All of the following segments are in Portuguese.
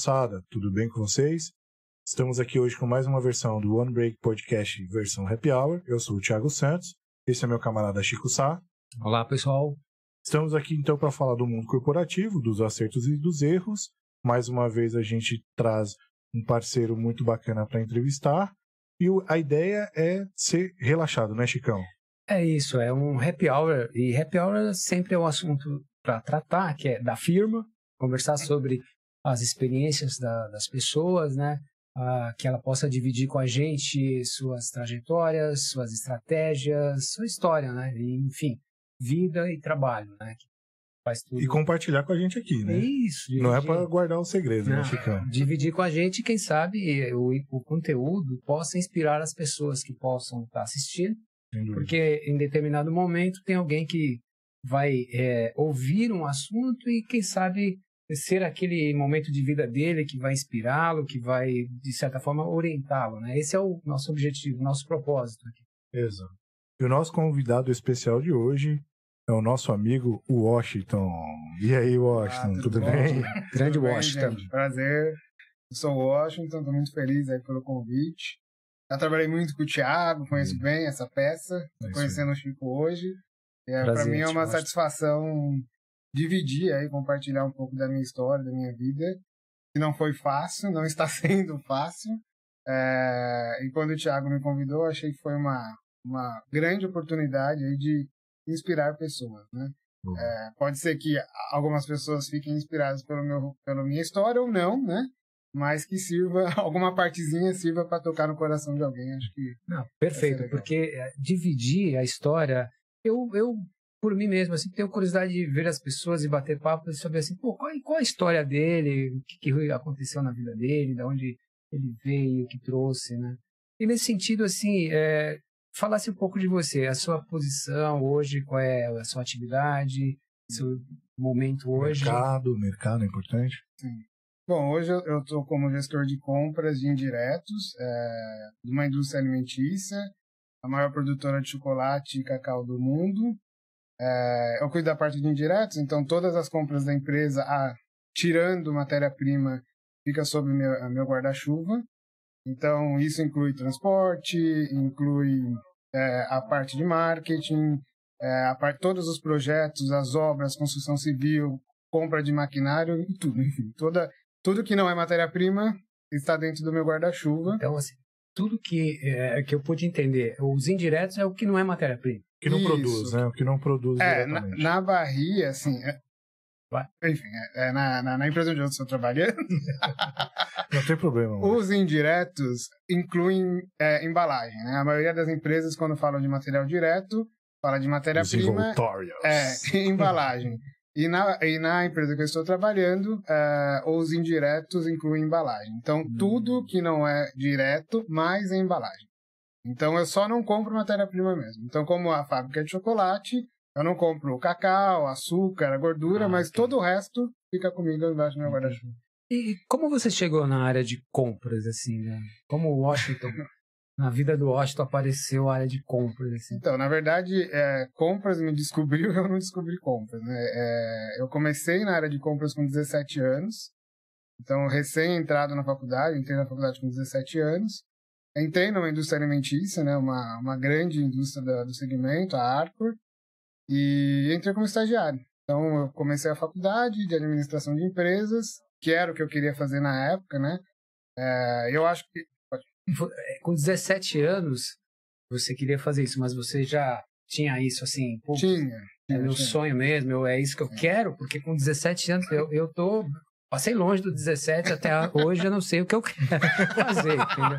moçada, tudo bem com vocês? Estamos aqui hoje com mais uma versão do One Break Podcast, versão Happy Hour. Eu sou o Thiago Santos, esse é meu camarada Chico Sá. Olá, pessoal. Estamos aqui então para falar do mundo corporativo, dos acertos e dos erros. Mais uma vez a gente traz um parceiro muito bacana para entrevistar. E a ideia é ser relaxado, né, Chicão? É isso, é um happy hour. E happy hour sempre é um assunto para tratar, que é da firma, conversar sobre as experiências da, das pessoas, né? Ah, que ela possa dividir com a gente suas trajetórias, suas estratégias, sua história, né? E, enfim, vida e trabalho, né? E compartilhar com a gente aqui, né? Isso. Dividir. Não é para guardar o segredo, né, Não, né, Chicão? Dividir com a gente, quem sabe o, o conteúdo possa inspirar as pessoas que possam estar assistindo. Porque em determinado momento tem alguém que vai é, ouvir um assunto e quem sabe ser aquele momento de vida dele que vai inspirá-lo, que vai, de certa forma, orientá-lo. Né? Esse é o nosso objetivo, nosso propósito aqui. Exato. E o nosso convidado especial de hoje é o nosso amigo Washington. E aí, Washington, ah, tudo, tudo bem? Grande tudo Washington. Bem, Prazer. Eu sou o Washington, estou muito feliz aí pelo convite. Já trabalhei muito com o Thiago, conheço hum. bem essa peça, é conhecendo o Chico hoje. É, para mim é uma satisfação dividir aí, compartilhar um pouco da minha história, da minha vida, que não foi fácil, não está sendo fácil. É, e quando o Thiago me convidou, achei que foi uma, uma grande oportunidade aí de inspirar pessoas, né? Uhum. É, pode ser que algumas pessoas fiquem inspiradas pelo meu, pela minha história ou não, né? Mas que sirva, alguma partezinha sirva para tocar no coração de alguém, acho que. Não, perfeito, porque é, dividir a história, eu, eu por mim mesmo, assim, tenho curiosidade de ver as pessoas e bater papo e saber assim, pô, qual, qual a história dele, o que, que aconteceu na vida dele, de onde ele veio, o que trouxe, né? E nesse sentido, assim, é, falasse um pouco de você, a sua posição hoje, qual é a sua atividade, seu momento hoje. Mercado, mercado é importante. Sim. Bom, hoje eu estou como gestor de compras de indiretos é, de uma indústria alimentícia, a maior produtora de chocolate e cacau do mundo. É, eu cuido da parte de indiretos, então todas as compras da empresa, tirando matéria-prima, fica sob meu, meu guarda-chuva. Então, isso inclui transporte, inclui é, a parte de marketing, é, a parte, todos os projetos, as obras, construção civil, compra de maquinário e tudo, enfim. Toda, tudo que não é matéria-prima está dentro do meu guarda-chuva. Então, assim, tudo que, é, que eu pude entender, os indiretos é o que não é matéria-prima. Que não Isso. produz, né? O que não produz é, na, na barria, assim, é, enfim, é, é, na, na, na, empresa onde eu estou trabalhando. Não tem problema. Mano. Os indiretos incluem é, embalagem, né? A maioria das empresas, quando falam de material direto, fala de matéria-prima. É, embalagem. E na, e na empresa que eu estou trabalhando, é, os indiretos incluem embalagem. Então, hum. tudo que não é direto, mais é embalagem. Então, eu só não compro matéria-prima mesmo. Então, como a fábrica de chocolate, eu não compro cacau, açúcar, gordura, ah, mas okay. todo o resto fica comigo embaixo do meu guarda-chuva. E como você chegou na área de compras, assim, né? Como Washington, na vida do Washington apareceu a área de compras, assim? Então, na verdade, é, compras me descobriu, eu não descobri compras, né? É, eu comecei na área de compras com 17 anos, então recém entrado na faculdade, entrei na faculdade com 17 anos, entrei numa indústria alimentícia, né? Uma, uma grande indústria do, do segmento, a Arcor, e entrei como estagiário. Então, eu comecei a faculdade de administração de empresas, que era o que eu queria fazer na época, né? É, eu acho que. É, com 17 anos, você queria fazer isso, mas você já tinha isso assim? Pô, tinha. É meu tinha. sonho mesmo, eu, é isso que eu quero, porque com 17 anos eu, eu tô passei longe do 17 até hoje, eu não sei o que eu quero fazer, entendeu?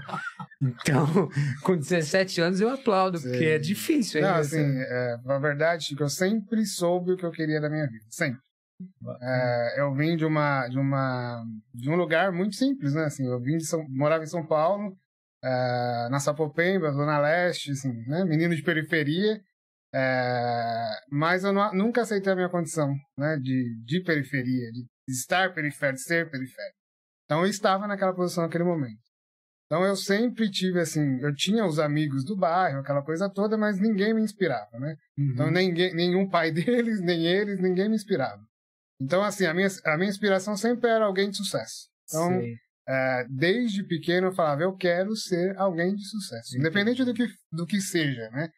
Então, com 17 anos eu aplaudo, Sim. porque é difícil. Não, assim, é, na verdade, eu sempre soube o que eu queria da minha vida, sempre. É, eu vim de uma, de uma, de um lugar muito simples, né? Assim, eu vim de São, morava em São Paulo, é, na Sapopemba, Zona Leste, assim, né? Menino de periferia, é, mas eu não, nunca aceitei a minha condição, né? De, de periferia, de estar periférico, ser periférico. Então eu estava naquela posição naquele momento. Então eu sempre tive assim, eu tinha os amigos do bairro, aquela coisa toda, mas ninguém me inspirava, né? Uhum. Então ninguém, nenhum pai deles, nem eles, ninguém me inspirava. Então assim, a minha, a minha inspiração sempre era alguém de sucesso. Então, é, desde pequeno eu falava, eu quero ser alguém de sucesso, independente do que, do que seja, né?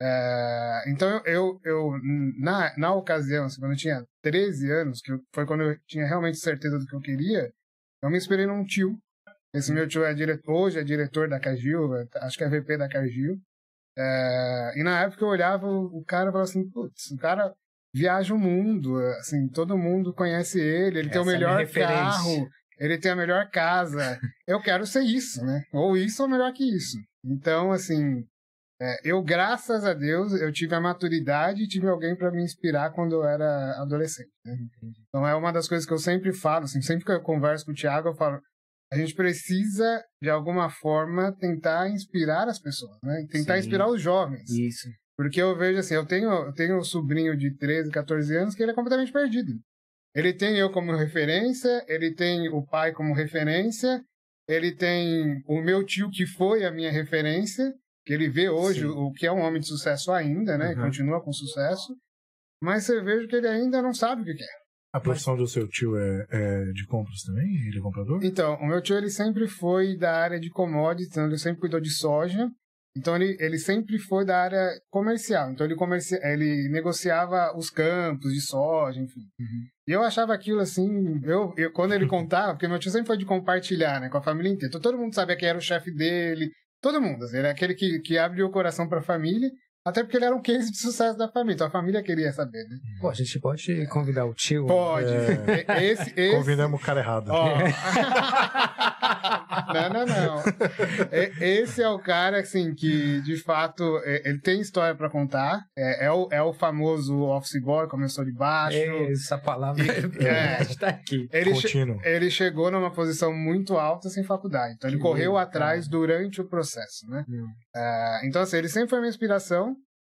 É, então eu, eu, eu, na, na ocasião, assim, quando eu tinha 13 anos, que foi quando eu tinha realmente certeza do que eu queria, eu me inspirei num tio. Esse meu tio é diretor, hoje é diretor da Cargill, acho que é VP da Cargill. É, e na época eu olhava o, cara e falava assim, putz, o cara viaja o mundo, assim, todo mundo conhece ele, ele Essa tem o é melhor carro, ele tem a melhor casa. eu quero ser isso, né? Ou isso ou melhor que isso. Então, assim, é, eu, graças a Deus, eu tive a maturidade e tive alguém para me inspirar quando eu era adolescente. Né? Então é uma das coisas que eu sempre falo, assim, sempre que eu converso com o Thiago, eu falo, a gente precisa, de alguma forma, tentar inspirar as pessoas, né? Tentar Sim. inspirar os jovens. Isso. Porque eu vejo assim, eu tenho, eu tenho um sobrinho de 13, 14 anos que ele é completamente perdido. Ele tem eu como referência, ele tem o pai como referência, ele tem o meu tio que foi a minha referência, que ele vê hoje Sim. o que é um homem de sucesso ainda, né? Uhum. Continua com sucesso. Mas você veja que ele ainda não sabe o que quer. A profissão do seu tio é, é, de compras também? Ele é comprador? Então, o meu tio ele sempre foi da área de commodities, então ele sempre cuidou de soja. Então ele, ele sempre foi da área comercial. Então ele, comerci... ele negociava os campos de soja, enfim. Uhum. E eu achava aquilo assim, eu, eu quando ele contava, porque meu tio sempre foi de compartilhar, né, com a família inteira. Então todo mundo sabia quem era o chefe dele, Todo mundo. Assim, ele é aquele que, que abre o coração para a família, até porque ele era um case de sucesso da família. Então a família queria saber, né? Pô, a gente pode convidar o tio? Pode. É... Esse, esse... Convidamos o cara errado. Oh. não, não, não. Esse é o cara, assim, que de fato ele tem história para contar. É, é, o, é o famoso office boy, começou de baixo. É, essa palavra é, está aqui. Ele, che ele chegou numa posição muito alta sem faculdade. Então ele que correu lindo, atrás cara. durante o processo, né? Uh, então, assim, ele sempre foi minha inspiração.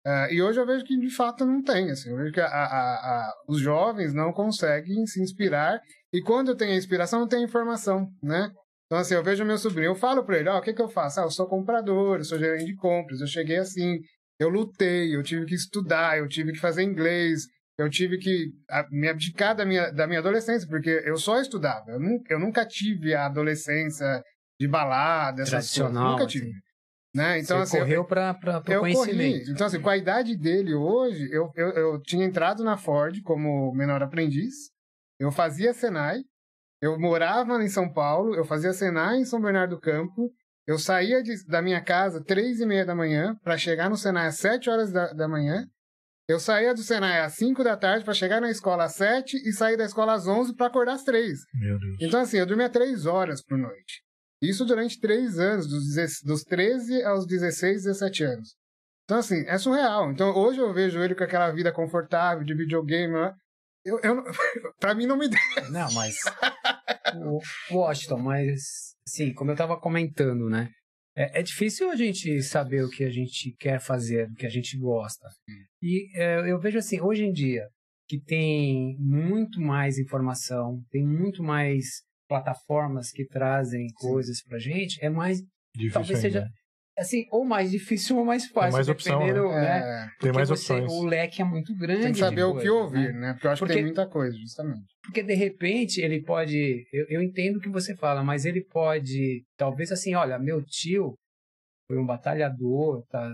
Uh, e hoje eu vejo que de fato não tem. Assim, eu vejo que a, a, a, os jovens não conseguem se inspirar. E quando eu tenho a inspiração, eu tenho informação, né? Então, assim, eu vejo meu sobrinho, eu falo para ele: Ó, oh, o que, que eu faço? Ah, eu sou comprador, eu sou gerente de compras, eu cheguei assim, eu lutei, eu tive que estudar, eu tive que fazer inglês, eu tive que me abdicar da minha, da minha adolescência, porque eu só estudava. Eu, nunca, eu nunca tive a adolescência de balada, essas coisas. Nunca tive. Assim. Né? Então, Você assim, correu para o conhecimento. Corri. Então, assim, com a idade dele hoje, eu, eu, eu tinha entrado na Ford como menor aprendiz, eu fazia Senai, eu morava em São Paulo, eu fazia Senai em São Bernardo do Campo, eu saía de, da minha casa três e meia da manhã para chegar no Senai às sete horas da, da manhã, eu saía do Senai às 5 da tarde para chegar na escola às 7 e sair da escola às 11 para acordar às 3. Meu Deus. Então, assim, eu dormia 3 horas por noite. Isso durante três anos, dos, dos 13 aos 16, 17 anos. Então, assim, é surreal. Então, hoje eu vejo ele com aquela vida confortável de videogame. Eu, eu, pra mim não me deu. Não, mas. o Washington, mas, assim, como eu tava comentando, né? É, é, difícil a gente saber o que a gente quer fazer, o que a gente gosta. E é, eu vejo assim, hoje em dia, que tem muito mais informação, tem muito mais plataformas que trazem Sim. coisas pra gente, é mais. Difícil talvez ainda. seja. Assim, ou mais difícil ou mais fácil. Tem mais opção, né? né? É, tem mais você, opções. O leque é muito grande. Tem que saber o que ouvir, né? né? Porque eu acho porque, que tem muita coisa, justamente. Porque de repente ele pode. Eu, eu entendo o que você fala, mas ele pode. Talvez assim, olha, meu tio foi um batalhador, tá,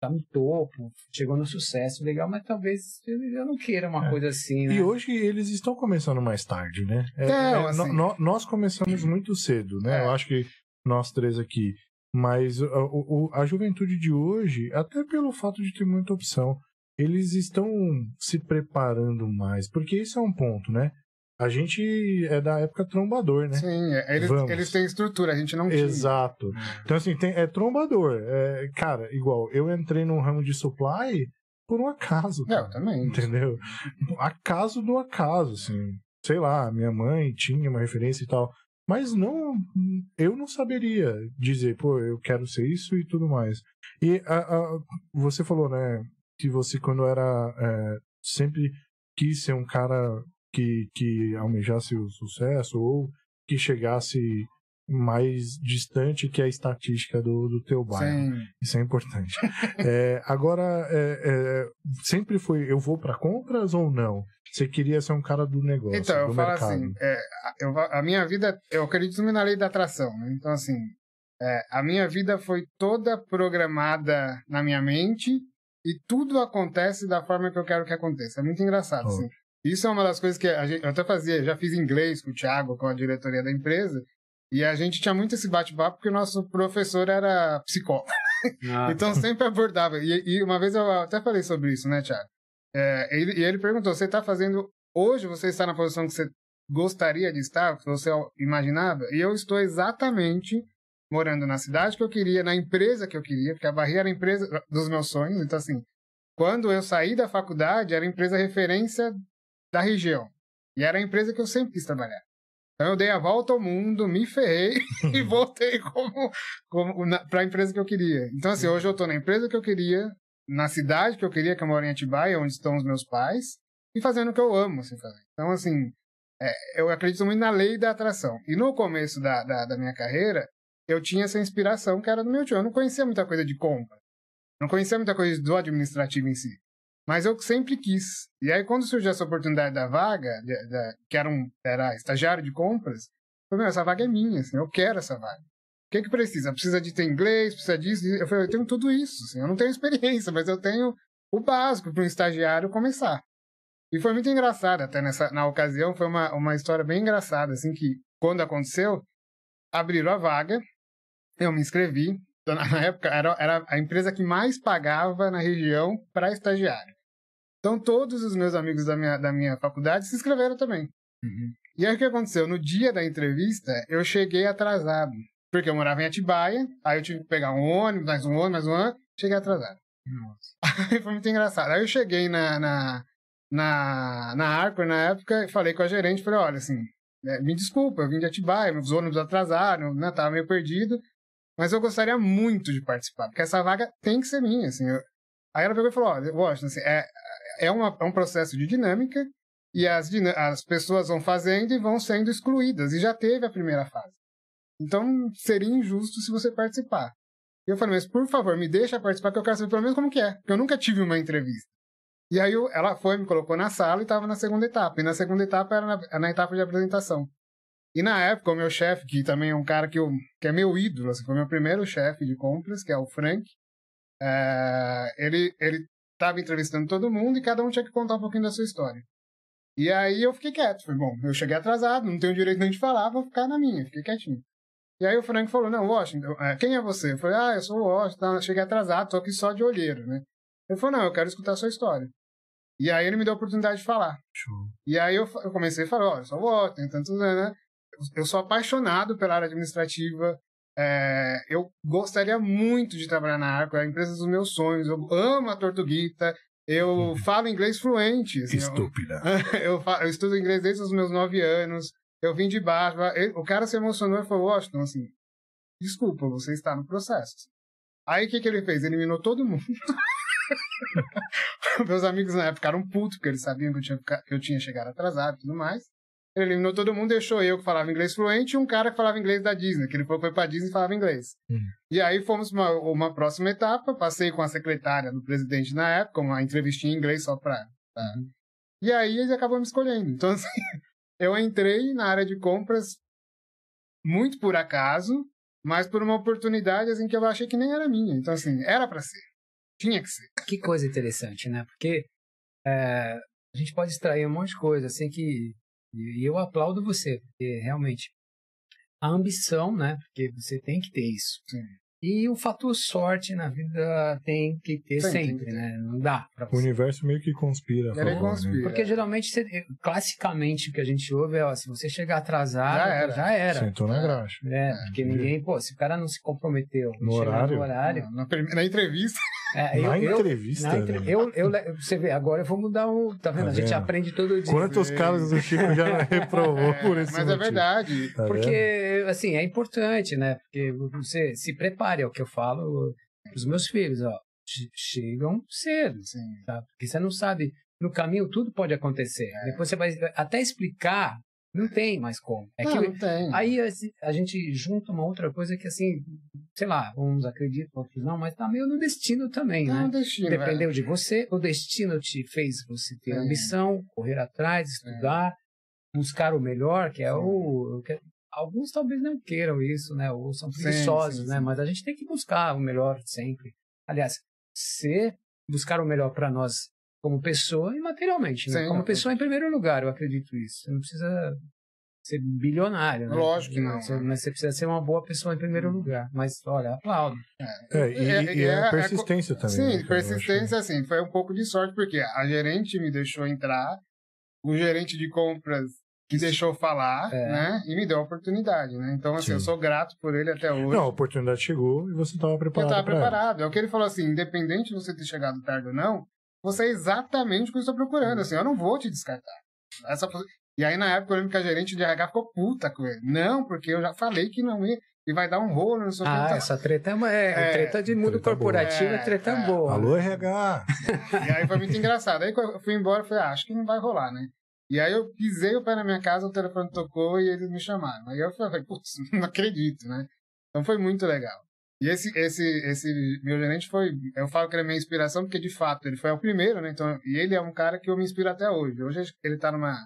tá no topo, chegou no sucesso, legal, mas talvez eu não queira uma é. coisa assim, né? E hoje eles estão começando mais tarde, né? É, é, assim... no, nós começamos muito cedo, né? Eu acho que nós três aqui. Mas a, a, a juventude de hoje, até pelo fato de ter muita opção, eles estão se preparando mais, porque isso é um ponto, né? A gente é da época trombador, né? Sim, é, eles, eles têm estrutura, a gente não tinha. Exato. Então, assim, tem, é trombador. É, cara, igual, eu entrei no ramo de supply por um acaso. É, eu também. Entendeu? Acaso do acaso, assim. Sei lá, minha mãe tinha uma referência e tal. Mas não, eu não saberia dizer, pô, eu quero ser isso e tudo mais. E a, a, você falou, né, que você quando era, é, sempre quis ser um cara que, que almejasse o sucesso ou que chegasse mais distante que a estatística do, do teu bairro. Sim. Isso é importante. é, agora, é, é, sempre foi, eu vou para compras ou não? Você queria ser um cara do negócio, Então, eu falo mercado. assim, é, eu, a minha vida, eu acredito na lei da atração, né? Então, assim, é, a minha vida foi toda programada na minha mente e tudo acontece da forma que eu quero que aconteça. É muito engraçado, oh. assim. Isso é uma das coisas que a gente, eu até fazia, já fiz inglês com o Thiago, com a diretoria da empresa, e a gente tinha muito esse bate-papo porque o nosso professor era psicólogo. Ah, então sempre abordava. E, e, uma vez eu até falei sobre isso, né, Thiago? É, ele, e ele perguntou: você está fazendo. Hoje você está na posição que você gostaria de estar, que você imaginava? E eu estou exatamente morando na cidade que eu queria, na empresa que eu queria, porque a Barreira era a empresa dos meus sonhos. Então, assim, quando eu saí da faculdade, era a empresa referência da região. E era a empresa que eu sempre quis trabalhar. Então eu dei a volta ao mundo, me ferrei e voltei como, como para a empresa que eu queria. Então, assim, hoje eu estou na empresa que eu queria, na cidade que eu queria, que eu moro em Atibaia, onde estão os meus pais, e fazendo o que eu amo assim, fazer. Então, assim, é, eu acredito muito na lei da atração. E no começo da, da, da, minha carreira, eu tinha essa inspiração que era do meu tio. Eu não conhecia muita coisa de compra. Não conhecia muita coisa do administrativo em si. Mas eu sempre quis. E aí, quando surgiu essa oportunidade da vaga, de, de, que era, um, era estagiário de compras, eu falei, essa vaga é minha, assim, eu quero essa vaga. O que que precisa? Precisa de ter inglês, precisa disso. Eu falei, eu tenho tudo isso, assim, eu não tenho experiência, mas eu tenho o básico para um estagiário começar. E foi muito engraçado até nessa na ocasião, foi uma, uma história bem engraçada, assim, que quando aconteceu, abriram a vaga, eu me inscrevi, na época era, era a empresa que mais pagava na região para estagiário. Então todos os meus amigos da minha, da minha faculdade se inscreveram também. Uhum. E aí o que aconteceu? No dia da entrevista, eu cheguei atrasado. Porque eu morava em Atibaia, aí eu tive que pegar um ônibus, mais um ônibus, mais um ônibus, cheguei atrasado. Nossa. Aí foi muito engraçado. Aí eu cheguei na, na, na, na Arcor na época e falei com a gerente, falei, olha, assim, é, me desculpa, eu vim de Atibaia, meus ônibus atrasaram, né, tava meio perdido, mas eu gostaria muito de participar, porque essa vaga tem que ser minha, assim. Eu... Aí ela pegou e falou, olha, Washington, assim, é, é, uma, é um processo de dinâmica e as, as pessoas vão fazendo e vão sendo excluídas. E já teve a primeira fase. Então, seria injusto se você participar. E eu falei, mas por favor, me deixa participar, que eu quero saber pelo menos como que é. Porque eu nunca tive uma entrevista. E aí eu, ela foi, me colocou na sala e estava na segunda etapa. E na segunda etapa era na, na, etapa de apresentação. E na época, o meu chefe, que também é um cara que, eu, que é meu ídolo, assim, foi meu primeiro chefe de compras, que é o Frank, é, ele, ele estava entrevistando todo mundo e cada um tinha que contar um pouquinho da sua história. E aí eu fiquei quieto. Falei, bom, eu cheguei atrasado, não tenho direito nem de falar, vou ficar na minha. Fiquei quietinho. E aí o Frank falou, não, Washington, é, quem é você? Eu falei, ah, eu sou o Washington, cheguei atrasado, tô aqui só de olheiro, né? Ele falou, não, eu quero escutar a sua história. E aí ele me deu a oportunidade de falar. Show. E aí eu, eu comecei a falar, olha, eu sou o Washington, tanto, né? Eu sou apaixonado pela área administrativa, é, eu gostaria muito de trabalhar na Arco, é a empresa dos meus sonhos. Eu amo a Tortuguita. Eu uhum. falo inglês fluente. Assim, Estúpida. Eu, eu, falo, eu, estudo inglês desde os meus nove anos. Eu vim de baixo. O cara se emocionou e falou: Washington, assim, desculpa, você está no processo. Aí o que, que ele fez? Eliminou todo mundo. Meus amigos na época ficaram putos, porque eles sabiam que eu tinha, que eu tinha chegado atrasado e tudo mais. Ele eliminou todo mundo, deixou eu que falava inglês fluente e um cara que falava inglês da Disney, que ele foi pra Disney e falava inglês. Uhum. E aí fomos pra uma, uma, próxima etapa, passei com a secretária do presidente na época, uma entrevistinha em inglês só pra... pra... E aí ele acabou me escolhendo. Então, assim, eu entrei na área de compras muito por acaso, mas por uma oportunidade assim que eu achei que nem era minha. Então, assim, era para ser. Tinha que ser. Que coisa interessante, né? Porque é, a gente pode extrair um monte de coisa, assim, que e eu aplaudo você, porque realmente a ambição, né? Porque você tem que ter isso. Sim. E o fator sorte na vida tem que ter Sim, sempre, né? Não dá pra você. O universo meio que conspira. Ele favor, conspira. Né? Porque geralmente, classicamente, o que a gente ouve é, ó, se você chegar atrasado, já era. Já era. Sentou na graxa. É, é, porque ninguém, pô, se o cara não se comprometeu no horário, no horário na, na entrevista. É, eu, na eu, entrevista. Na entre... né? eu, eu, você vê, agora eu vou mudar o. Tá vendo? Tá a gente aprende todo dia. Quantos casos o Chico já reprovou é, por esse Mas é motivo. é verdade. Tá porque, assim, é importante, né? Porque você se é o que eu falo os meus filhos, ó. Chegam cedo, tá? Porque você não sabe, no caminho tudo pode acontecer. É. Depois você vai até explicar Não tem mais como. É não, que, não tem. Aí a gente junta uma outra coisa que, assim, sei lá, uns acreditam, outros não, mas tá meio no destino também, não, né? Destino, Dependeu é. de você, o destino te fez você ter é. ambição, correr atrás, estudar, é. buscar o melhor, que é sim. o. Alguns talvez não queiram isso, né? Ou são preguiçosos, sim, sim, né? Mas a gente tem que buscar o melhor sempre. Aliás, ser buscar o melhor para nós como pessoa e materialmente. Né? Sim, como pessoa, em primeiro lugar, eu acredito isso. Você não precisa ser bilionário, né? Lógico que não. Você, mas você precisa ser uma boa pessoa em primeiro hum. lugar. Mas, olha, aplaudo. É, é, e, é, e é, a persistência também. Sim, né, persistência, assim, foi um pouco de sorte, porque a gerente me deixou entrar, o gerente de compras me deixou falar, é. né? E me deu a oportunidade, né? Então, assim, Sim. eu sou grato por ele até hoje. Não, a oportunidade chegou e você estava preparado. Eu estava preparado. É o que ele falou assim: independente de você ter chegado tarde ou não, você é exatamente o que eu estou procurando. Assim, eu não vou te descartar. Essa... E aí, na época, eu lembro que a gerente de RH ficou puta com ele. Não, porque eu já falei que não ia. E vai dar um rolo, não sei Ah, que, essa treta é, uma, é, é treta de mundo treta corporativo, é, é treta é, boa. Alô, RH! e aí foi muito engraçado. Aí eu fui embora, eu falei, ah, acho que não vai rolar, né? E aí eu pisei o pé na minha casa, o telefone tocou e eles me chamaram. Aí eu falei, putz, não acredito, né? Então foi muito legal. E esse, esse, esse meu gerente foi, eu falo que ele é minha inspiração porque de fato ele foi o primeiro, né? Então, e ele é um cara que eu me inspiro até hoje. Hoje ele está numa,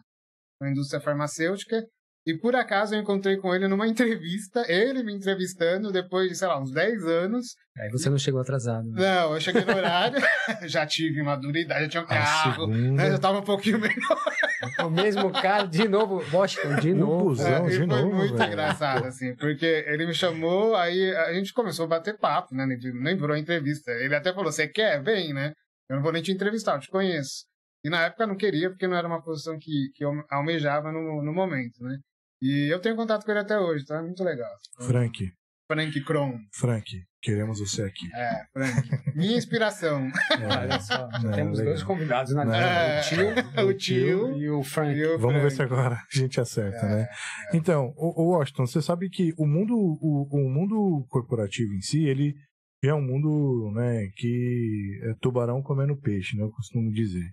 numa indústria farmacêutica e por acaso eu encontrei com ele numa entrevista, ele me entrevistando depois de, sei lá, uns 10 anos. Aí você não chegou atrasado. Né? Não, eu cheguei no horário, já tive maturidade, já tinha um carro, né, já tava um pouquinho melhor. O mesmo cara, de novo, Washington, de novo. Busão, é, de foi novo, muito velho. engraçado, assim, porque ele me chamou, aí a gente começou a bater papo, né? Nem virou entrevista. Ele até falou: Você quer? Vem, né? Eu não vou nem te entrevistar, eu te conheço. E na época eu não queria, porque não era uma posição que, que eu almejava no, no momento, né? E eu tenho contato com ele até hoje, tá? Muito legal. Frank. Frank Kron. Frank, queremos você aqui. É, Frank. Minha inspiração. É, Olha só, é, temos legal. dois convidados na é, o, tio, o, tio e o Frank. E o Vamos ver se agora a gente acerta, é, né? É. Então, o, o, Washington, você sabe que o mundo, o, o mundo corporativo em si, ele é um mundo né, que é tubarão comendo peixe, né? Eu costumo dizer.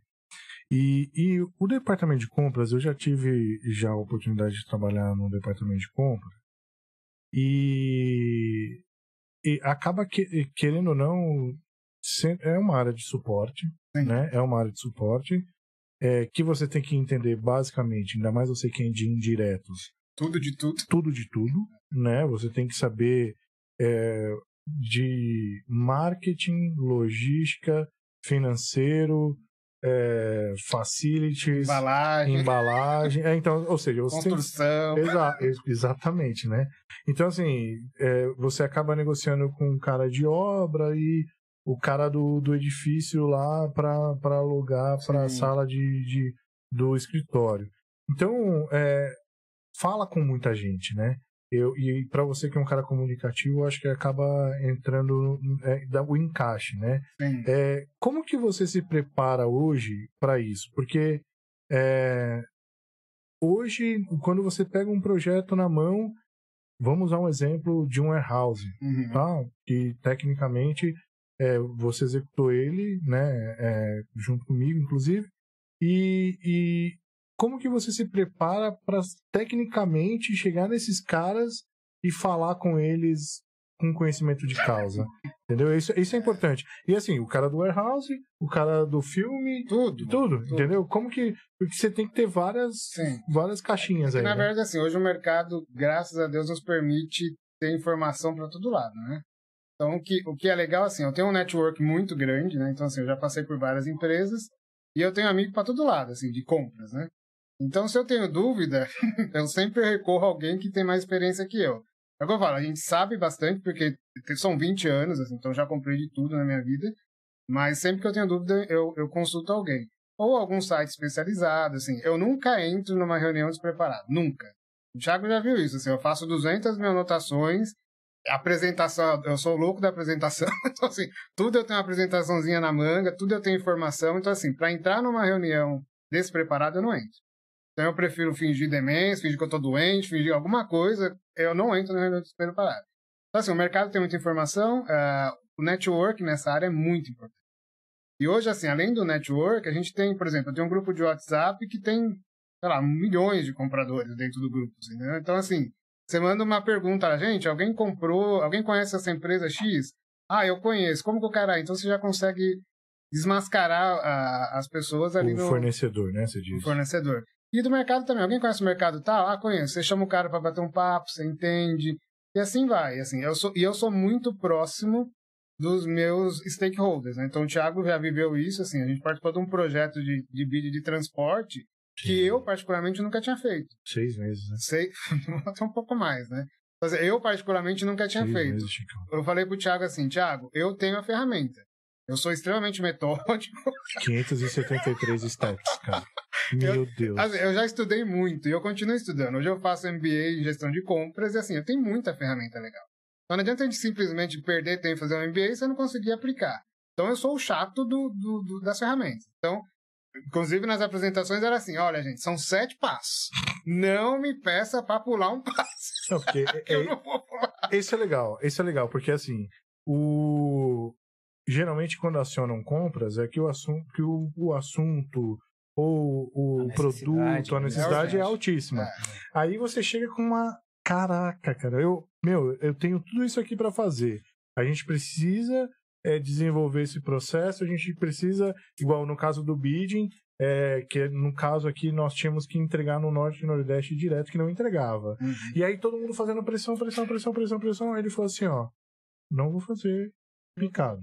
E, e o departamento de compras, eu já tive já a oportunidade de trabalhar no departamento de compras. E, e acaba que, querendo ou não, é uma área de suporte, Sim. né? É uma área de suporte é, que você tem que entender basicamente, ainda mais você que é de indiretos. Tudo de tudo. Tudo de tudo, né? Você tem que saber é, de marketing, logística, financeiro, é, facilities, embalagem, embalagem é, então, ou seja, você construção, tem, exa, exatamente, né? Então assim, é, você acaba negociando com um cara de obra e o cara do, do edifício lá para alugar para a sala de, de, do escritório. Então, é, fala com muita gente, né? Eu, e para você que é um cara comunicativo, acho que acaba entrando é, dá o encaixe, né? É, como que você se prepara hoje para isso? Porque é, hoje, quando você pega um projeto na mão, vamos usar um exemplo de um warehouse, uhum. tá? Que tecnicamente é, você executou ele, né? É, junto comigo, inclusive. E, e como que você se prepara para tecnicamente chegar nesses caras e falar com eles com conhecimento de causa? Entendeu? Isso, isso é importante. E assim, o cara do warehouse, o cara do filme, tudo, tudo, tudo. entendeu? Como que porque você tem que ter várias várias caixinhas aí. Na né? verdade, assim, hoje o mercado, graças a Deus, nos permite ter informação para todo lado, né? Então, o que, o que é legal, assim, eu tenho um network muito grande, né? Então, assim, eu já passei por várias empresas e eu tenho amigo para todo lado, assim, de compras, né? Então, se eu tenho dúvida, eu sempre recorro a alguém que tem mais experiência que eu. É o que eu falo, a gente sabe bastante, porque são 20 anos, assim, então já comprei de tudo na minha vida. Mas sempre que eu tenho dúvida, eu, eu consulto alguém. Ou algum site especializado, assim. Eu nunca entro numa reunião despreparado. Nunca. O Thiago já viu isso, assim. Eu faço 200 mil anotações. Apresentação, eu sou louco da apresentação. Então, assim, tudo eu tenho uma apresentaçãozinha na manga, tudo eu tenho informação. Então, assim, para entrar numa reunião despreparado, eu não entro. Então eu prefiro fingir demência, fingir que eu tô doente, fingir alguma coisa. Eu não entro na reunião de desespero parado. Então, assim, o mercado tem muita informação, uh, o network nessa área é muito importante. E hoje, assim, além do network, a gente tem, por exemplo, eu tenho um grupo de WhatsApp que tem sei lá, milhões de compradores dentro do grupo. Entendeu? Então, assim, você manda uma pergunta a gente, alguém comprou, alguém conhece essa empresa X? Ah, eu conheço. Como que o cara. Então você já consegue desmascarar a, as pessoas ali o no. fornecedor, né? Você diz. O fornecedor. E do mercado também. Alguém conhece o mercado tal? Ah, conheço. Você chama o cara para bater um papo, você entende. E assim vai. Assim, eu sou, e eu sou muito próximo dos meus stakeholders. Né? Então o Thiago já viveu isso. Assim, a gente participou de um projeto de, de vídeo de transporte que eu, particularmente, nunca tinha feito. Seis meses, né? Sei, até um pouco mais, né? Eu, particularmente, nunca tinha Seis feito. Meses, eu falei pro Thiago assim, Thiago, eu tenho a ferramenta. Eu sou extremamente metódico. 573 steps, cara. Meu eu, Deus. Assim, eu já estudei muito e eu continuo estudando. Hoje eu faço MBA em gestão de compras e assim, eu tenho muita ferramenta legal. Então não adianta a gente simplesmente perder tempo fazer um MBA e você não conseguir aplicar. Então eu sou o chato do, do, do, das ferramentas. Então, inclusive nas apresentações era assim: olha, gente, são sete passos. Não me peça para pular um passo. Não, porque é, eu não vou pular. Esse é legal, esse é legal, porque assim, o, geralmente quando acionam compras é que o assunto, que o, o assunto ou o produto, a necessidade é, é altíssima. É. Aí você chega com uma caraca, cara, eu, meu, eu tenho tudo isso aqui para fazer. A gente precisa é, desenvolver esse processo, a gente precisa, igual no caso do bidding, é, que no caso aqui nós tínhamos que entregar no norte e nordeste direto que não entregava. Uhum. E aí todo mundo fazendo pressão, pressão, pressão, pressão, pressão. Aí ele falou assim, ó, não vou fazer picado.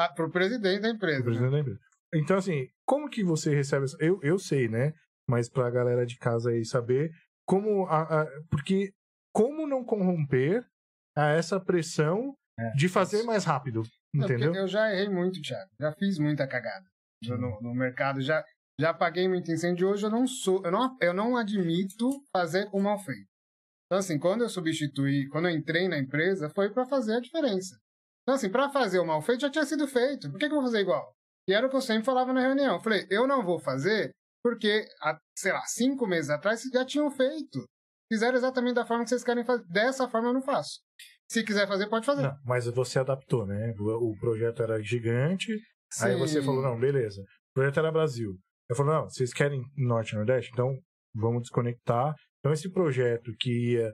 Ah, pro presidente da empresa. Pro presidente né? da empresa. Então, assim, como que você recebe. Eu, eu sei, né? Mas pra galera de casa aí saber como. A, a, porque como não corromper a essa pressão é, de fazer isso. mais rápido. Entendeu? eu já errei muito, Thiago. Já fiz muita cagada no, no, mercado. Já, já paguei muito incêndio. Hoje eu não sou. Eu não, eu não admito fazer o mal feito. Então, assim, quando eu substituí, quando eu entrei na empresa, foi para fazer a diferença. Então, assim, para fazer o mal feito já tinha sido feito. Por que, que eu vou fazer igual? E era o que eu sempre falava na reunião. Eu falei, eu não vou fazer porque, há, sei lá, cinco meses atrás já tinham feito. Fizeram exatamente da forma que vocês querem fazer. Dessa forma eu não faço. Se quiser fazer, pode fazer. Não, mas você adaptou, né? O projeto era gigante. Sim. Aí você falou, não, beleza. O projeto era Brasil. Eu falei, não, vocês querem Norte e Nordeste? Então vamos desconectar. Então esse projeto que ia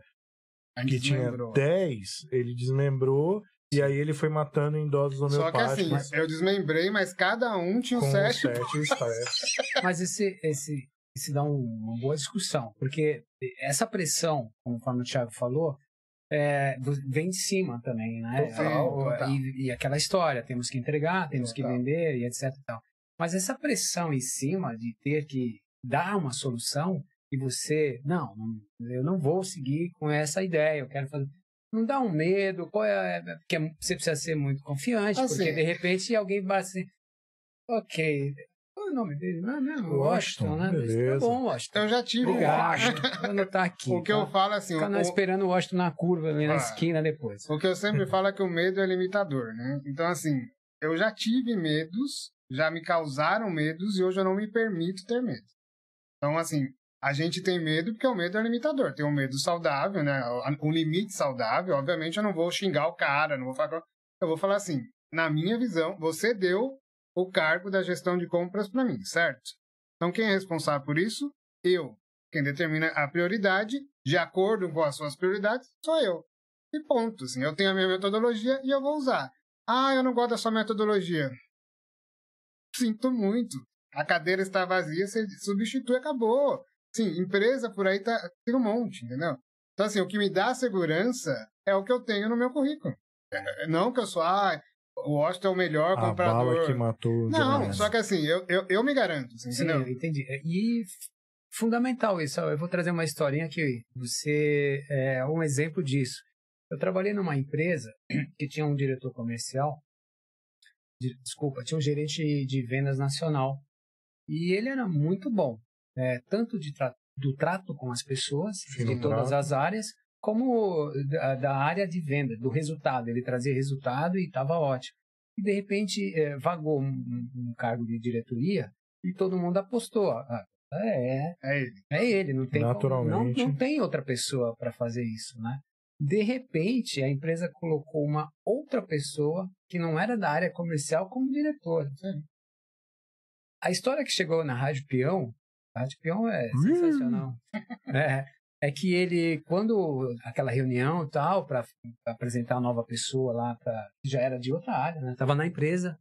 que tinha 10, ele desmembrou e aí ele foi matando em doses homeopáticas. Só que assim, eu desmembrei, mas cada um tinha um sete. sete mas esse, esse, esse dá um, uma boa discussão, porque essa pressão, conforme o Thiago falou, é, vem de cima também, né? Total, total. E, e, aquela história, temos que entregar, temos total. que vender e etc. Tal. Mas essa pressão em cima de ter que dar uma solução e você, não, eu não vou seguir com essa ideia, eu quero fazer não dá um medo, qual é, porque você precisa ser muito confiante, assim, porque de repente alguém vai assim, ok, qual é o nome dele? Não é mesmo? Washington, Washington né? Beleza. Tá bom, Washington. Eu já tive. Obrigado. Vou anotar aqui. O que tá? eu falo assim. Ficar o... esperando o Washington na curva ali ah, na esquina depois. O que eu sempre falo é que o medo é limitador, né? Então, assim, eu já tive medos, já me causaram medos e hoje eu não me permito ter medo. Então, assim, a gente tem medo porque o medo é limitador. Tem um medo saudável, né? Um limite saudável. Obviamente, eu não vou xingar o cara, não vou falar. Eu vou falar assim: na minha visão, você deu o cargo da gestão de compras para mim, certo? Então, quem é responsável por isso? Eu. Quem determina a prioridade, de acordo com as suas prioridades, sou eu. E ponto. Assim, eu tenho a minha metodologia e eu vou usar. Ah, eu não gosto da sua metodologia. Sinto muito. A cadeira está vazia, você substitui, acabou. Sim, empresa por aí tá, tem um monte, entendeu? Então, assim, o que me dá segurança é o que eu tenho no meu currículo. É, não que eu sou, ah, o Washington é o melhor a comprador. Bala que matou não, só que assim, eu, eu, eu me garanto, assim, Sim, entendeu? entendi. É, e fundamental isso. Eu vou trazer uma historinha que você é um exemplo disso. Eu trabalhei numa empresa que tinha um diretor comercial, desculpa, tinha um gerente de vendas nacional. E ele era muito bom é, tanto de tra do trato com as pessoas, de todas as áreas, como da, da, área de venda, do resultado. Ele trazia resultado e estava ótimo. E, de repente, é, vagou um, um, cargo de diretoria e todo mundo apostou. Ah, é, é ele. É ele, não tem, Naturalmente. Não, não tem outra pessoa para fazer isso, né? De repente, a empresa colocou uma outra pessoa que não era da área comercial como diretor. A história que chegou na Rádio Peão Peão é sensacional. é, é que ele, quando aquela reunião e tal, para apresentar a nova pessoa lá, pra, que já era de outra área, né? Tava na empresa,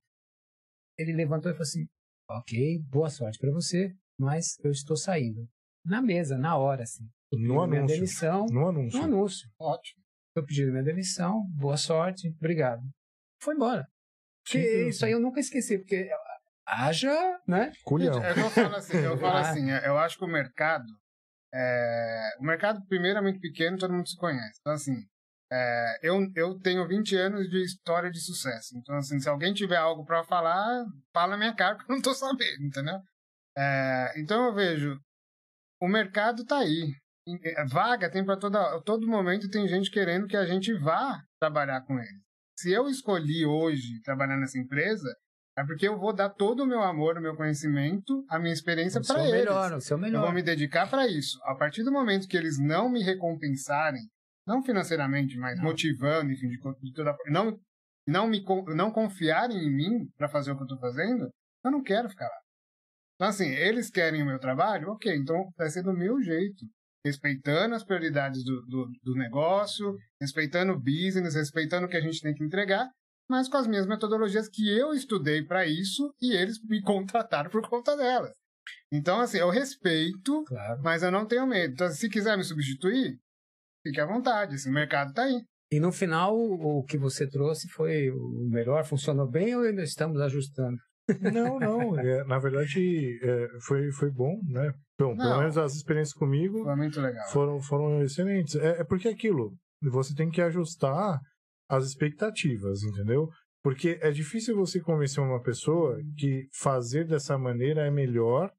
ele levantou e falou assim: Ok, boa sorte para você, mas eu estou saindo. Na mesa, na hora, assim. No anúncio. Demissão, no anúncio. No anúncio. Ótimo. Eu pedi minha demissão, boa sorte, obrigado. Foi embora. Sim, isso aí eu nunca esqueci, porque haja, né? Culhão. É, eu falo assim, eu falo assim, eu acho que o mercado, é, o mercado primeiro é muito pequeno, todo mundo se conhece. Então assim, é, eu, eu tenho 20 anos de história de sucesso. Então assim, se alguém tiver algo para falar, fala na minha cara, porque eu não tô sabendo, entendeu? É, então eu vejo, o mercado tá aí. É, vaga tem para toda todo momento tem gente querendo que a gente vá trabalhar com ele. Se eu escolhi hoje trabalhar nessa empresa, é porque eu vou dar todo o meu amor, o meu conhecimento, a minha experiência para eles. Melhor, o seu melhor. Eu vou me dedicar para isso. A partir do momento que eles não me recompensarem, não financeiramente, mas não. motivando, enfim, de, de toda não não me não confiarem em mim para fazer o que eu estou fazendo, eu não quero ficar lá. Então assim, eles querem o meu trabalho, ok, então vai ser do meu jeito respeitando as prioridades do, do, do, negócio, respeitando o business, respeitando o que a gente tem que entregar, mas com as minhas metodologias que eu estudei para isso e eles me contrataram por conta delas. Então, assim, eu respeito, claro. mas eu não tenho medo. Então, se quiser me substituir, fique à vontade, esse mercado está aí. E no final, o que você trouxe foi o melhor? Funcionou bem ou ainda estamos ajustando? Não, não. É, na verdade, é, foi, foi bom, né? Bom, pelo menos as experiências comigo foram, foram excelentes. É, é porque aquilo, você tem que ajustar as expectativas, entendeu? Porque é difícil você convencer uma pessoa que fazer dessa maneira é melhor,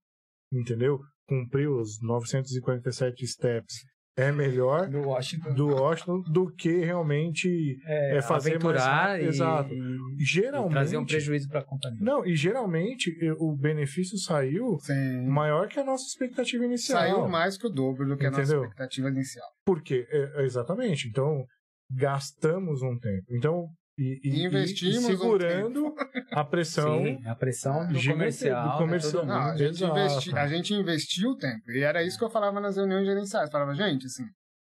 entendeu? Cumprir os 947 steps é melhor do Washington, do, Washington, do que realmente é, é fazer aventurar mais Exato. E, geralmente, e trazer um prejuízo para a companhia. Não, e geralmente o benefício saiu Sim. maior que a nossa expectativa inicial. Saiu mais que o dobro do que Entendeu? a nossa expectativa inicial. Porque, é, exatamente. Então, gastamos um tempo. Então, e, e, investimos e segurando um a pressão Sim, a pressão do comercial, do comercial. Né? Não, a, gente investi, a gente investiu tempo e era isso que eu falava nas reuniões gerenciais falava gente assim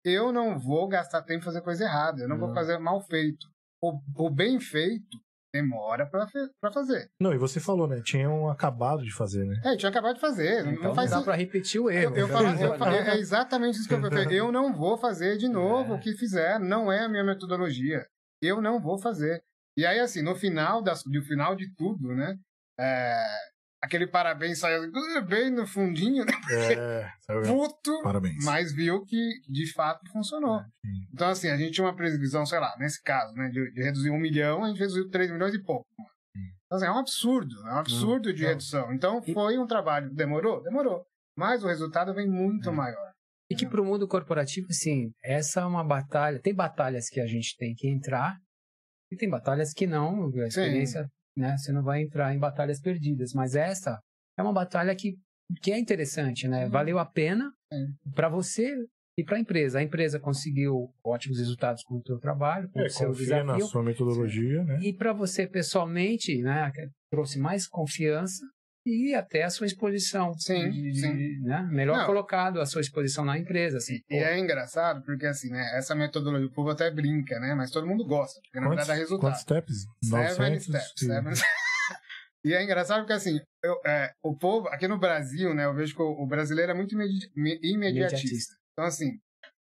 eu não vou gastar tempo fazer coisa errada eu não, não. vou fazer mal feito o, o bem feito demora para fazer. Não, e você falou, né? Tinham acabado de fazer, né? É, tinha acabado de fazer. Então não faz dá para repetir o erro. Eu, eu, falo, eu falo, é exatamente isso que eu falei. Eu não vou fazer de novo é. o que fizer. Não é a minha metodologia. Eu não vou fazer. E aí, assim, no final, das, no final de tudo, né? É, aquele parabéns saiu uh, bem no fundinho, né? É, puto, parabéns. mas viu que de fato funcionou. É, então, assim, a gente tinha uma previsão, sei lá, nesse caso, né, de, de reduzir um milhão, a gente reduziu 3 milhões e pouco. Então, assim, é um absurdo, é um absurdo de redução. Então, foi um trabalho, demorou? Demorou. Mas o resultado vem muito é. maior. E que para o mundo corporativo, assim, essa é uma batalha. Tem batalhas que a gente tem que entrar e tem batalhas que não, a experiência, Sim. Né? Você não vai entrar em batalhas perdidas. Mas essa é uma batalha que, que é interessante, né? Uhum. Valeu a pena para você e para a empresa. A empresa conseguiu ótimos resultados com o seu trabalho, com é, o seu desafio. na sua metodologia, né? E para você pessoalmente, né? Trouxe mais confiança e até a sua exposição. Sim, de, sim. Né? Melhor Não. colocado a sua exposição na empresa. Assim, e, e, é engraçado porque, assim, né? Essa metodologia, o povo até brinca, né? Mas todo mundo gosta, porque na verdade dá resultado. Quantos steps? Seven 900, steps. Seven... e é engraçado porque, assim, eu, é, o povo, aqui no Brasil, né? Eu vejo que o, o brasileiro é muito imedi imediatista. imediatista. Então, assim,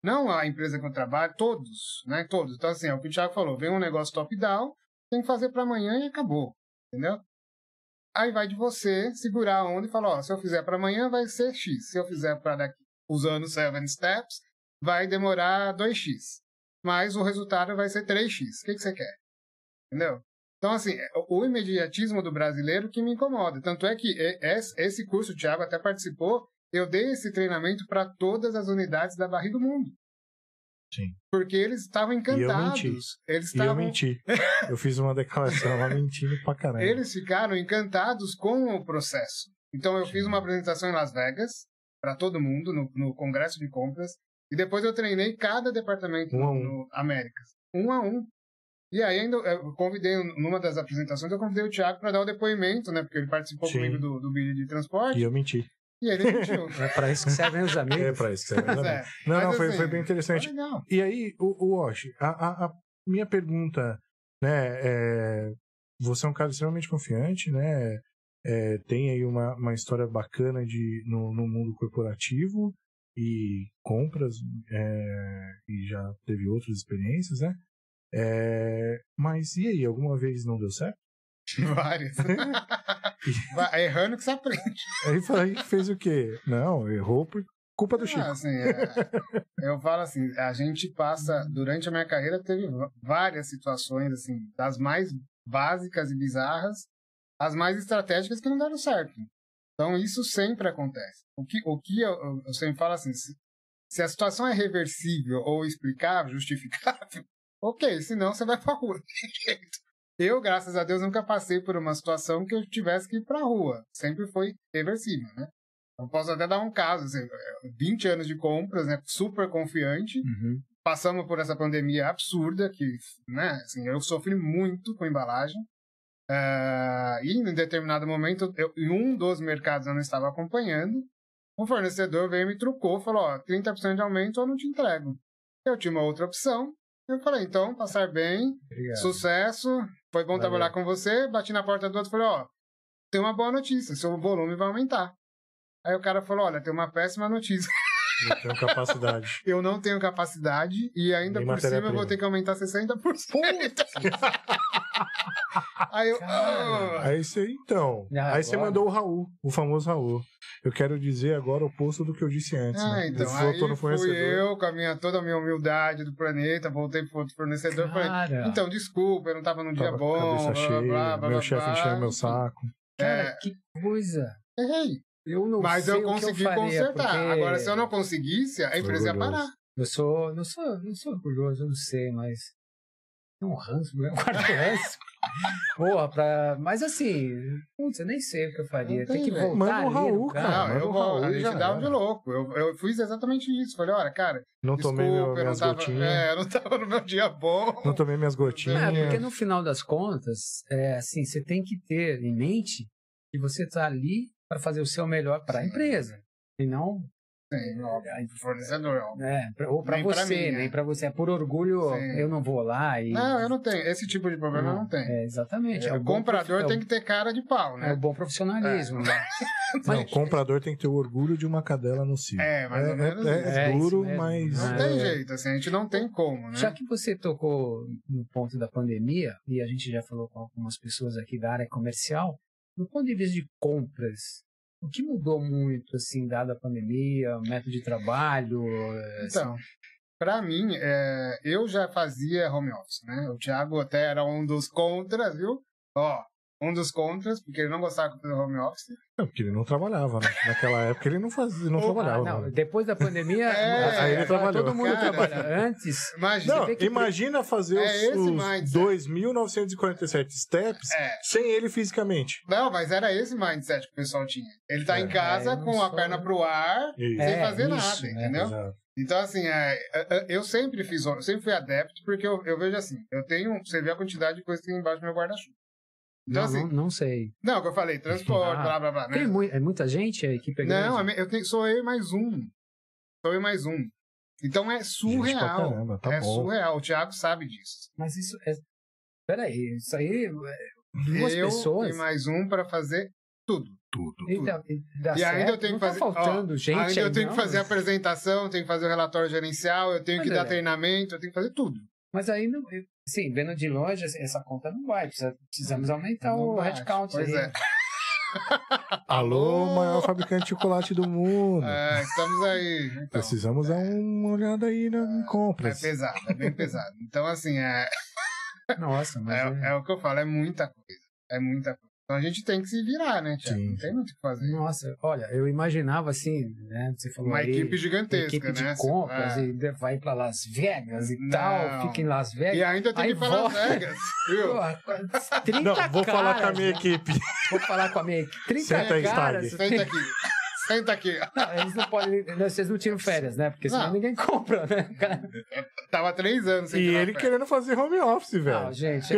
não a empresa que eu trabalho, todos, né? Todos. Então, assim, é o que o Thiago falou, vem um negócio top-down, tem que fazer para amanhã e acabou. Entendeu? Aí vai de você segurar a onda e falar, ó, se eu fizer para amanhã vai ser X. Se eu fizer para daqui, usando Seven Steps, vai demorar 2X. Mas o resultado vai ser 3X. O que, que você quer? Entendeu? Então, assim, é, o imediatismo do brasileiro que me incomoda. Tanto é que esse curso, o Thiago até participou, eu dei esse treinamento para todas as unidades da Barriga do Mundo. Sim. Porque eles estavam encantados. E eu menti. Eles eu menti. Eu fiz uma declaração lá mentindo pra caramba. Eles ficaram encantados com o processo. Então eu Sim. fiz uma apresentação em Las Vegas para todo mundo no, no, congresso de compras e depois eu treinei cada departamento um no, no Américas, um a um. E aí ainda eu convidei numa das apresentações eu convidei o Thiago para dar o depoimento, né? Porque ele participou Sim. comigo do, do vídeo de transporte. E eu menti. E. É para isso que servem os amigos. É para isso que servem os amigos. É. Não, Mas, não, foi, assim, foi bem interessante. E aí, o, o Osh, a, a, a, minha pergunta, né, é, você é um cara extremamente confiante, né, é, tem aí uma, uma história bacana de, no, no mundo corporativo e compras, é, e já teve outras experiências, né? É, mas e aí, alguma vez não deu certo? Várias. Errando que você aprende. Aí, aí fez o quê? Não, errou por culpa do Chico. Ah, assim, é, eu falo assim, a gente passa, durante a minha carreira, teve várias situações, assim, das mais básicas e bizarras, as mais estratégicas que não deram certo. Então, isso sempre acontece. O que, o que eu, eu sempre falo assim, se, se a situação é reversível ou explicável, justificável, ok, senão você vai pra rua. Eu, graças a Deus, nunca passei por uma situação que eu tivesse que ir pra rua. Sempre foi reversível, né? Eu posso até dar um caso, assim, 20 anos de compras, né? Super confiante. Uhum. Passamos por essa pandemia absurda, que, né? Assim, eu sofri muito com embalagem. Uh, e em determinado momento, eu, em um dos mercados eu não estava acompanhando, o fornecedor veio e me trucou, falou, ó, 30% de aumento eu não te entrego. Eu tinha uma outra opção, eu falei, então, passar bem, Obrigado. sucesso, foi bom Valeu. trabalhar com você. Bati na porta do outro e falei, ó, tem uma boa notícia, seu volume vai aumentar. Aí o cara falou, olha, tem uma péssima notícia. Não tenho capacidade. eu não tenho capacidade e ainda Nem por cima eu vou ter que aumentar 60%. aí eu. Oh. Aí você, então. Ah, aí você mandou o Raul, o famoso Raul. Eu quero dizer agora o oposto do que eu disse antes. Ah, né? então. Aí fui eu, com a minha, toda a minha humildade do planeta, voltei pro outro fornecedor e falei: então, desculpa, eu não tava num dia bom. Cabeça cheia, blá, blá, meu chefe encheu meu saco. Cara, é... que coisa. Errei. Eu não Mas sei eu consegui eu faria, consertar. Porque... Agora, se eu não conseguisse, a empresa ia parar. Eu sou, não sou, não sou orgulhoso, eu não sei, mas é um ranço, é um quarto ranço. Porra, pra... mas assim, putz, eu nem sei o que eu faria. Tem, que voltar Manda o Raul, cara. Não, eu vou, a gente dá um de louco. Eu, eu fiz exatamente isso. Falei, olha, cara, não desculpa, tomei meu, minhas tava, gotinhas. É, eu não tava no meu dia bom. Não tomei minhas gotinhas. É, porque no final das contas, é, assim, você tem que ter em mente que você tá ali para fazer o seu melhor para a empresa. E não Sim, óbvio. fornecedor, óbvio. É, ou para você, mim, nem é. para você. É por orgulho, Sim. eu não vou lá e... Não, eu não tenho. Esse tipo de problema não, eu não tenho. É, exatamente. É, o comprador prof... tem que ter cara de pau, né? É o bom profissionalismo, é. né? Mas... Não, o comprador tem que ter o orgulho de uma cadela no cio. É, mais ou menos é, é, duro, mas... Não tem jeito, assim, a gente não tem como, né? Já que você tocou no ponto da pandemia, e a gente já falou com algumas pessoas aqui da área comercial, do ponto de vista de compras, o que mudou muito, assim, dada a pandemia, o método de trabalho? Eh, assim? Então, para mim, é, eu já fazia home office, né? O Thiago até era um dos contras, viu? Ó, um dos contras, porque ele não gostava de fazer home office. Não, porque ele não trabalhava, né? Naquela época ele não fazia, não trabalhava. Ah, não. Depois da pandemia, é, aí ele trabalhou. Todo mundo Cara, trabalha. Antes. Imagina, não, imagina fazer é os, os 2.947 steps é. sem ele fisicamente. Não, mas era esse mindset que o pessoal tinha. Ele tá em é, casa com a perna pro ar, isso. sem fazer isso, nada, né? entendeu? Exato. Então, assim, é, eu sempre fiz, eu sempre fui adepto, porque eu, eu vejo assim, eu tenho, você vê a quantidade de coisa que tem embaixo do meu guarda-chuva. Então, não, assim, não, não, sei. Não, que eu falei, transporte, ah, blá, blá, blá. Né? Tem mu é muita gente a equipe Não, eu tenho, sou eu e mais um. Sou eu e mais um. Então é surreal. Caramba, tá é bom. surreal. O Thiago sabe disso. Mas isso é. Peraí, isso aí. É duas eu pessoas. e mais um para fazer tudo. Tudo. E, tudo. Dá, e, dá e ainda eu tenho que tá fazer. Tá faltando ó, gente. Ainda eu tenho não, que fazer a apresentação, tenho que fazer o relatório gerencial, eu tenho Mas que é. dar treinamento, eu tenho que fazer tudo. Mas aí, não, sim, vendo de longe, essa conta não vai. Precisa, precisamos aumentar não o vai, headcount pois aí. É. Alô, maior fabricante de chocolate do mundo. É, estamos aí. Então, Precisamos é, dar uma olhada aí na, em compras. É pesado, é bem pesado. Então, assim, é. Nossa, mas. É, é... é o que eu falo, é muita coisa. É muita coisa. Então a gente tem que se virar, né, Tiago? Não tem muito o que fazer. Nossa, olha, eu imaginava assim, né? Você falou Uma aí, equipe gigantesca, equipe né? de compras é. e vai para Las Vegas e Não. tal, fica em Las Vegas. E ainda tem que ir pra Las Vegas, viu? 30 Não, vou caras, falar com a minha equipe. Vou falar com a minha equipe. 30 Senta aí, caras. Senta aqui. Senta aqui. Não, eles não podem. Vocês não tiram férias, né? Porque senão não. ninguém compra, né? Tava três anos sem E ele querendo fazer home office, velho. Não, gente.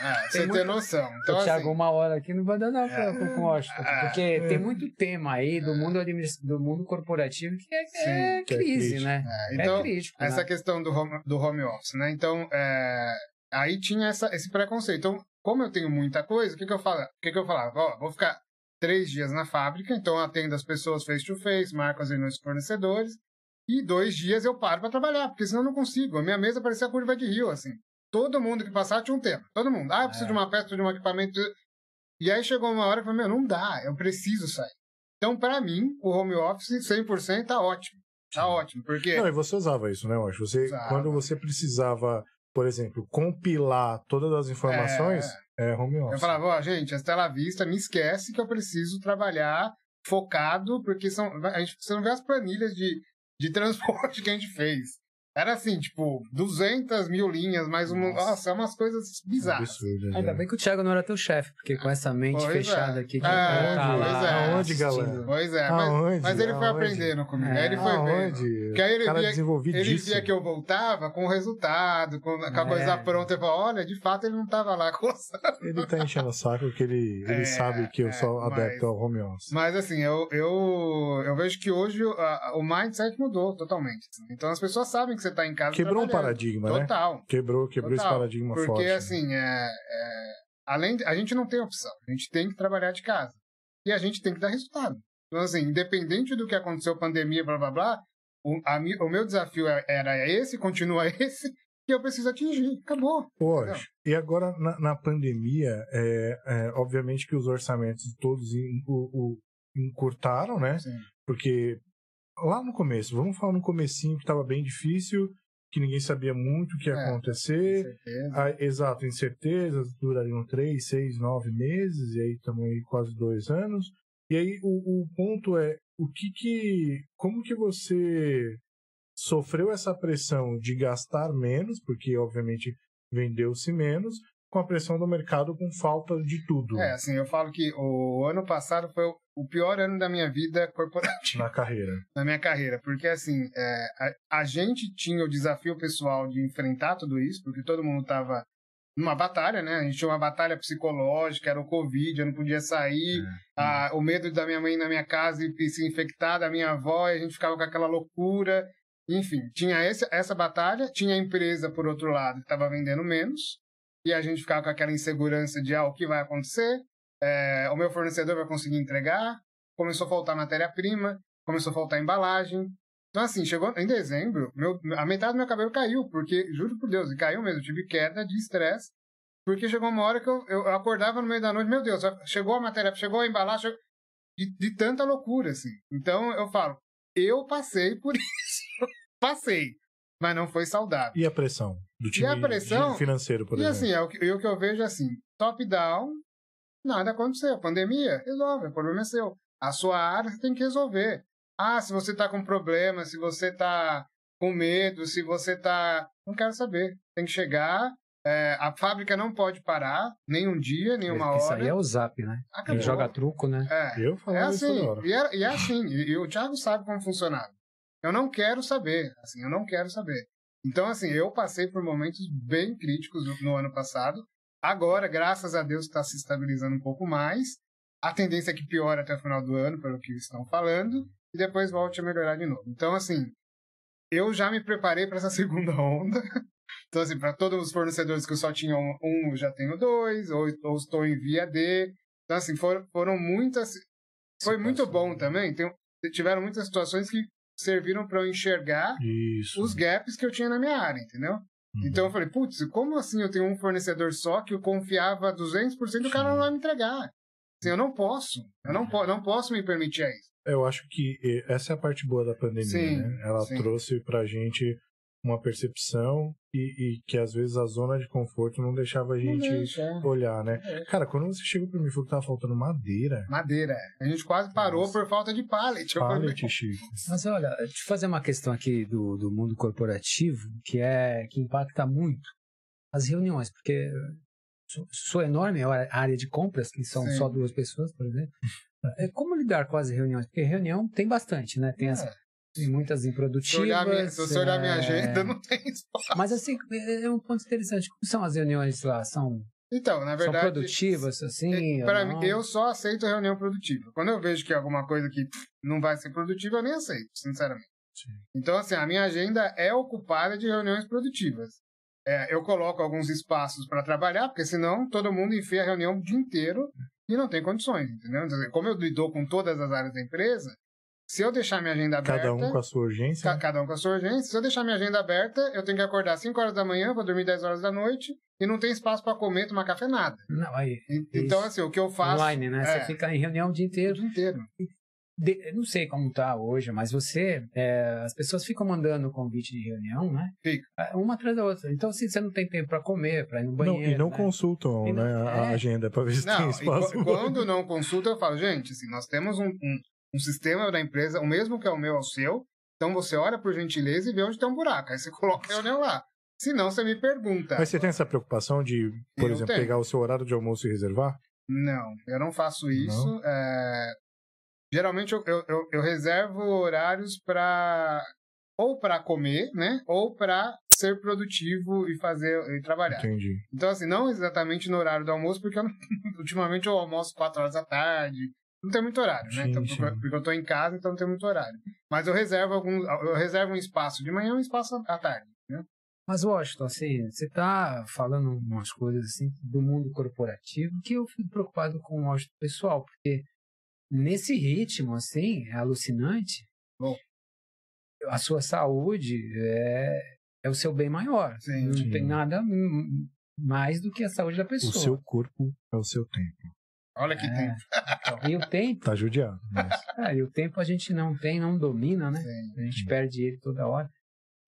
É, você tem noção. Então, o Thiago, assim, uma hora aqui não vai dar nada é, com o Washington. É, porque é, tem muito tema aí do mundo do mundo corporativo que é, Sim, é que crise, né? É, então, crítico. Essa né? questão do home, do home office, né? Então, aí tinha essa, esse preconceito. Então, como eu tenho muita coisa, o que, que eu falava? O que, que eu falava? Ó, vou ficar três dias na fábrica, então atendo as pessoas face to face, marco as reuniões com fornecedores, e dois dias eu paro para trabalhar, porque senão eu não consigo. A minha mesa parecia a curva de rio, assim. Todo mundo que passava tinha um tema. Todo mundo. Ah, eu preciso é. de uma peça, preciso de um equipamento. E aí chegou uma hora que eu falei, meu, não dá, eu preciso sair. Então, para mim, o home office 100% tá ótimo. Tá ótimo, porque... Não, e você usava isso, né, eu acho. Você, quando você precisava, por exemplo, compilar todas as informações, é, é home office. Eu falava, ó, oh, gente, a Stella Vista me esquece que eu preciso trabalhar focado, porque são, a gente, você não vê as planilhas de de transporte que a gente fez. Era assim, tipo, 200 mil linhas, mais uma. Nossa, nossa é umas coisas bizarras. Absurdo, né? Ainda bem que o Thiago não era teu chefe, porque com essa mente pois fechada é. aqui. Que é, tá pois é. Aonde, galera? Pois é, mas, Aonde? mas ele foi Aonde? aprendendo comigo. É. Aí ele foi Aonde? vendo. Que aí ele, via, ele via que eu voltava com o resultado, com, com a é. coisa pronta. Ele falou: olha, de fato ele não estava lá coçando. Ele tá enchendo o saco porque ele, ele é, sabe que eu sou adepto ao home office. Mas assim, eu, eu, eu vejo que hoje a, o mindset mudou totalmente. Então as pessoas sabem que você tá em casa. Quebrou um paradigma, Total. né? Total. Quebrou, quebrou Total. esse paradigma Porque, forte. Porque, assim, é, é, além a gente não tem opção. A gente tem que trabalhar de casa. E a gente tem que dar resultado. Então, assim, independente do que aconteceu, pandemia, blá, blá, blá, o, a, o meu desafio é, era esse, continua esse, que eu preciso atingir. Acabou. Hoje. E agora, na, na pandemia, é, é, obviamente que os orçamentos todos in, o, o, encurtaram, né? Sim. Porque lá no começo, vamos falar no comecinho que estava bem difícil, que ninguém sabia muito o que ia é, acontecer. Ah, exato, incertezas durariam três, seis, nove meses, e aí estamos aí quase dois anos. E aí o, o ponto é o que que. Como que você sofreu essa pressão de gastar menos, porque obviamente vendeu-se menos, com a pressão do mercado com falta de tudo. É, assim, eu falo que o ano passado foi o pior ano da minha vida corporativa. Na carreira. Na minha carreira, porque assim, é, a, a, gente tinha o desafio pessoal de enfrentar tudo isso, porque todo mundo estava numa batalha, né? A gente tinha uma batalha psicológica, era o Covid, eu não podia sair, é. a, o medo da minha mãe na minha casa e se infectar, da minha avó, e a gente ficava com aquela loucura. Enfim, tinha esse, essa batalha, tinha a empresa, por outro lado, que estava vendendo menos, e a gente ficava com aquela insegurança de ah, o que vai acontecer, é, o meu fornecedor vai conseguir entregar, começou a faltar matéria-prima, começou a faltar embalagem. Então, assim, chegou em dezembro, meu, a metade do meu cabelo caiu, porque, juro por Deus, caiu mesmo, tive queda de estresse, porque chegou uma hora que eu, eu, acordava no meio da noite, meu Deus, chegou a matéria, chegou a embalagem, chegou... de, de tanta loucura, assim. Então, eu falo, eu passei por isso. passei mas não foi saudável. E a pressão do time e a pressão, financeiro, por e exemplo? E assim, é o, que, é o que eu vejo assim, top-down, nada aconteceu. Pandemia, resolve, o problema é seu. A sua área você tem que resolver. Ah, se você está com problema, se você está com medo, se você está... Não quero saber. Tem que chegar, é, a fábrica não pode parar, nem um dia, nem uma hora. Isso aí é o zap, né? Acabou. Quem joga truco, né? É, eu falo é assim, e é, e é assim, e, e, o Thiago sabe como funcionava. Eu não quero saber, assim, eu não quero saber. Então, assim, eu passei por momentos bem críticos no, no ano passado. Agora, graças a Deus, está se estabilizando um pouco mais. A tendência é que piore até o final do ano, pelo que estão falando, e depois volte a melhorar de novo. Então, assim, eu já me preparei para essa segunda onda. Então, assim, para todos os fornecedores que eu só tinha um, um eu já tenho dois, ou, ou estou em via D. Então, assim, foram, foram muitas. Foi muito bom também. Tem, tiveram muitas situações que serviram para eu enxergar Isso. os gaps que eu tinha na minha área, entendeu? Uhum. Então eu falei, putz, como assim eu tenho um fornecedor só que eu confiava 200% e o cara não vai me entregar? Assim, eu não posso, eu não, po não posso me permitir isso. Eu acho que essa é a parte boa da pandemia, sim, né? Ela sim. trouxe pra gente uma percepção e, e, que às vezes a zona de conforto não deixava a gente deixa. É. olhar, né? É. Cara, quando você chegou pra mim e falou que tava faltando madeira. Madeira. É. A gente quase parou Nossa. por falta de pallet. Pallet, Chico. Mas olha, deixa eu fazer uma questão aqui do, do mundo corporativo que é que impacta muito as reuniões, porque sua enorme área de compras, que são Sim. só duas pessoas, por exemplo. É como lidar com as reuniões? Porque reunião tem bastante, né? Tem as, e muitas improdutivas. Se você olhar minha, é... agenda, não tem espaço. Mas assim, é, é um ponto interessante. Como são as reuniões lá? São Então, na verdade. São produtivas, assim? É, para mim, eu só aceito reunião produtiva. Quando eu vejo que é alguma coisa que não vai ser produtiva, eu nem aceito, sinceramente. Sim. Então, assim, a minha agenda é ocupada de reuniões produtivas. É, eu coloco alguns espaços para trabalhar, porque senão todo mundo enfia a reunião o dia inteiro e não tem condições, entendeu? Então, como eu lido com todas as áreas da empresa, se eu deixar minha agenda aberta. Cada um com a sua urgência. Ca, cada um com a sua urgência. Se eu deixar minha agenda aberta, eu tenho que acordar 5 horas da manhã, vou dormir 10 horas da noite e não tem espaço para comer, tomar café, nada. Não, aí. Então, assim, o que eu faço. Online, né? É, você fica em reunião o dia inteiro. O dia inteiro. De, não sei como tá hoje, mas você, é, as pessoas ficam mandando convite de reunião, né? Fica. É, uma atrás da outra. Então, se você não tem tempo para comer, para ir no banheiro. Não, e não né? consultam e não, né, a é... agenda para ver se não, tem espaço. quando não consulta, eu falo, gente, assim, nós temos um, um, um, sistema da empresa, o mesmo que é o meu, é o seu. Então você olha por gentileza e vê onde tem um buraco. Aí você coloca a reunião lá. Se não, você me pergunta. Mas você tem essa preocupação de, por eu exemplo, tenho. pegar o seu horário de almoço e reservar? Não, eu não faço isso. Não. É, Geralmente eu, eu, eu reservo horários para ou para comer, né? Ou para ser produtivo e fazer e trabalhar. Entendi. Então assim, não exatamente no horário do almoço, porque ultimamente eu almoço 4 horas da tarde. Não tem muito horário, né? Sim, então, sim. Porque eu estou em casa, então não tem muito horário. Mas eu reservo algum, eu reservo um espaço de manhã e um espaço à tarde, né? Mas, Washington, assim, você está falando umas coisas assim do mundo corporativo que eu fico preocupado com o Washington pessoal, porque nesse ritmo, assim, é alucinante. Bom. A sua saúde é, é o seu bem maior. Sim, Não sim. tem nada mais do que a saúde da pessoa. O seu corpo é o seu tempo. Olha que é, tempo. Então, e o tempo. Tá judiado. Mas... É, e o tempo a gente não tem, não domina, né? Sim. A gente perde ele toda hora.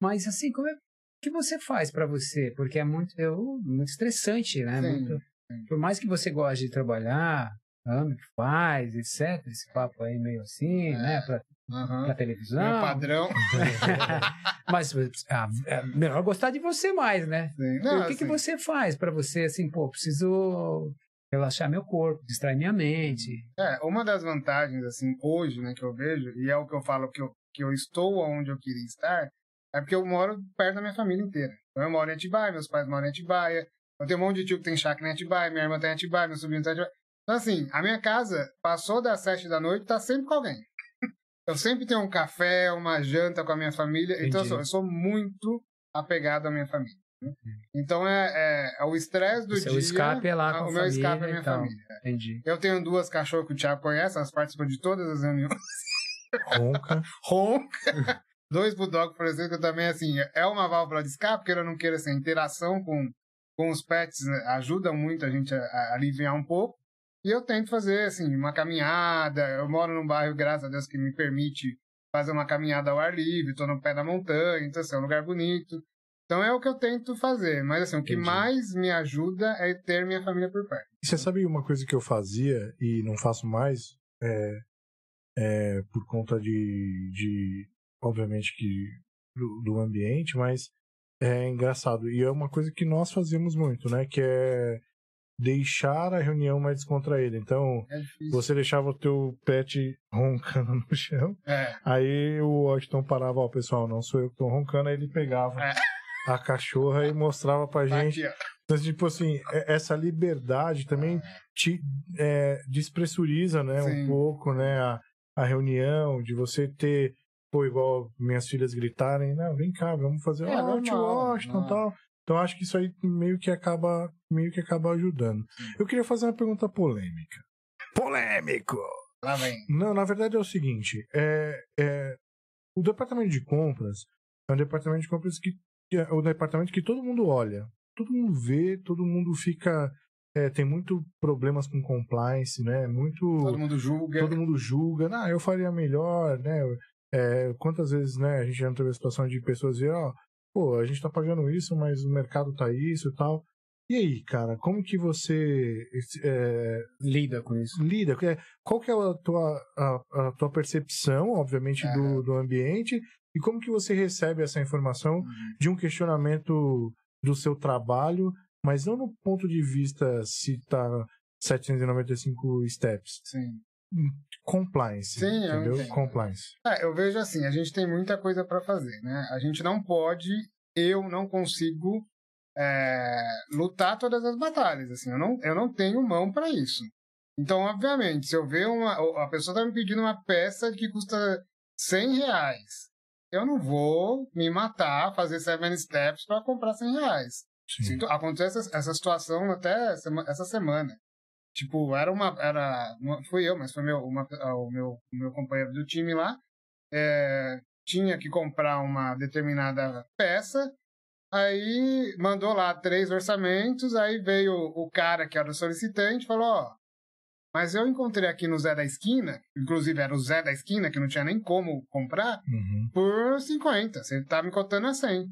Mas assim, como é que você faz para você? Porque é muito, é muito estressante, né? Muito, por mais que você goste de trabalhar, ano que faz, etc. Esse papo aí meio assim, é. né? Pra, uhum. pra televisão. Meu padrão. Mas ah, é melhor gostar de você mais, né? Não, o que, assim... que você faz para você, assim, pô, preciso relaxar meu corpo, distrair minha mente. É, uma das vantagens, assim, hoje, né, que eu vejo, e é o que eu falo que eu, que eu estou onde eu queria estar, é porque eu moro perto da minha família inteira. Então eu moro em Atibaia, meus pais moram em Atibaia, eu tenho um monte de tio que tem chácara em Atibaia, minha irmã tem Atibaia, meu sobrinho tem Atibaia. Então, assim, a minha casa passou das sete da noite, tá sempre com alguém. Eu sempre tenho um café, uma janta com a minha família. Entendi. Então, eu sou, eu sou, muito apegado à minha família. Né? Então, é, é, é o estresse do o dia. O escape é lá com O meu escape é a minha então, família. Entendi. Eu tenho duas cachorras que o Thiago conhece, elas participam de todas as reuniões. Ronca. Ronca. Dois Bulldog, por exemplo, que também, assim, é uma válvula de escape, porque eu não queira, assim, interação com, com os pets né, ajuda muito a gente a, a aliviar um pouco. E eu tento fazer, assim, uma caminhada. Eu moro num bairro, graças a Deus, que me permite fazer uma caminhada ao ar livre. Estou no pé da montanha, então, assim, é um lugar bonito. Então é o que eu tento fazer. Mas, assim, o que Entendi. mais me ajuda é ter minha família por perto. Você sabe uma coisa que eu fazia e não faço mais? É, é por conta de, de obviamente, que do, do ambiente, mas é engraçado. E é uma coisa que nós fazemos muito, né? Que é deixar a reunião mais descontraída. Então, é você deixava o teu pet roncando no chão, é. aí o Washington parava, ó, pessoal, não sou eu que tô roncando, aí ele pegava é. A cachorra e mostrava pra gente. Aqui, então, tipo assim, é, essa liberdade também te é, despressuriza, né, Sim. um pouco, né, a, a reunião, de você ter, pô, igual minhas filhas gritarem, não, vem cá, vamos fazer, é, ó, Washington e tal. Então acho que isso aí meio que acaba, meio que acaba ajudando. Eu queria fazer uma pergunta polêmica. Polêmico! Lá vem. Não, na verdade é o seguinte, é, é o departamento de compras é um departamento de compras que o departamento que todo mundo olha, todo mundo vê, todo mundo fica é, tem muito problemas com compliance, né? Muito. Todo mundo julga. Todo mundo julga. Ah, eu faria melhor, né? É, quantas vezes, né? A gente já teve a situação de pessoas dizer, ó, pô, a gente tá pagando isso, mas o mercado tá isso e tal. E aí, cara, como que você é, lida com isso? Lida? É, qual que é a tua, a, a tua percepção, obviamente, é. do, do ambiente e como que você recebe essa informação uhum. de um questionamento do seu trabalho, mas não no ponto de vista se tá 795 steps. Sim. Compliance. Sim, entendeu? Eu Compliance. É, eu vejo assim, a gente tem muita coisa para fazer, né? A gente não pode, eu não consigo é, lutar todas as batalhas. Assim, eu não, eu não tenho mão para isso. Então, obviamente, se eu ver uma. A pessoa está me pedindo uma peça que custa 100 reais, eu não vou me matar, fazer seven steps para comprar 100 reais. Aconteceu essa, essa situação até essa semana. Tipo, era uma. Era, uma, fui eu, mas foi meu, uma, o meu, meu companheiro do time lá. É, tinha que comprar uma determinada peça. Aí mandou lá três orçamentos. Aí veio o cara que era o solicitante falou: Ó, mas eu encontrei aqui no Zé da Esquina, inclusive era o Zé da Esquina, que não tinha nem como comprar, uhum. por 50. Você tá me cotando a 100.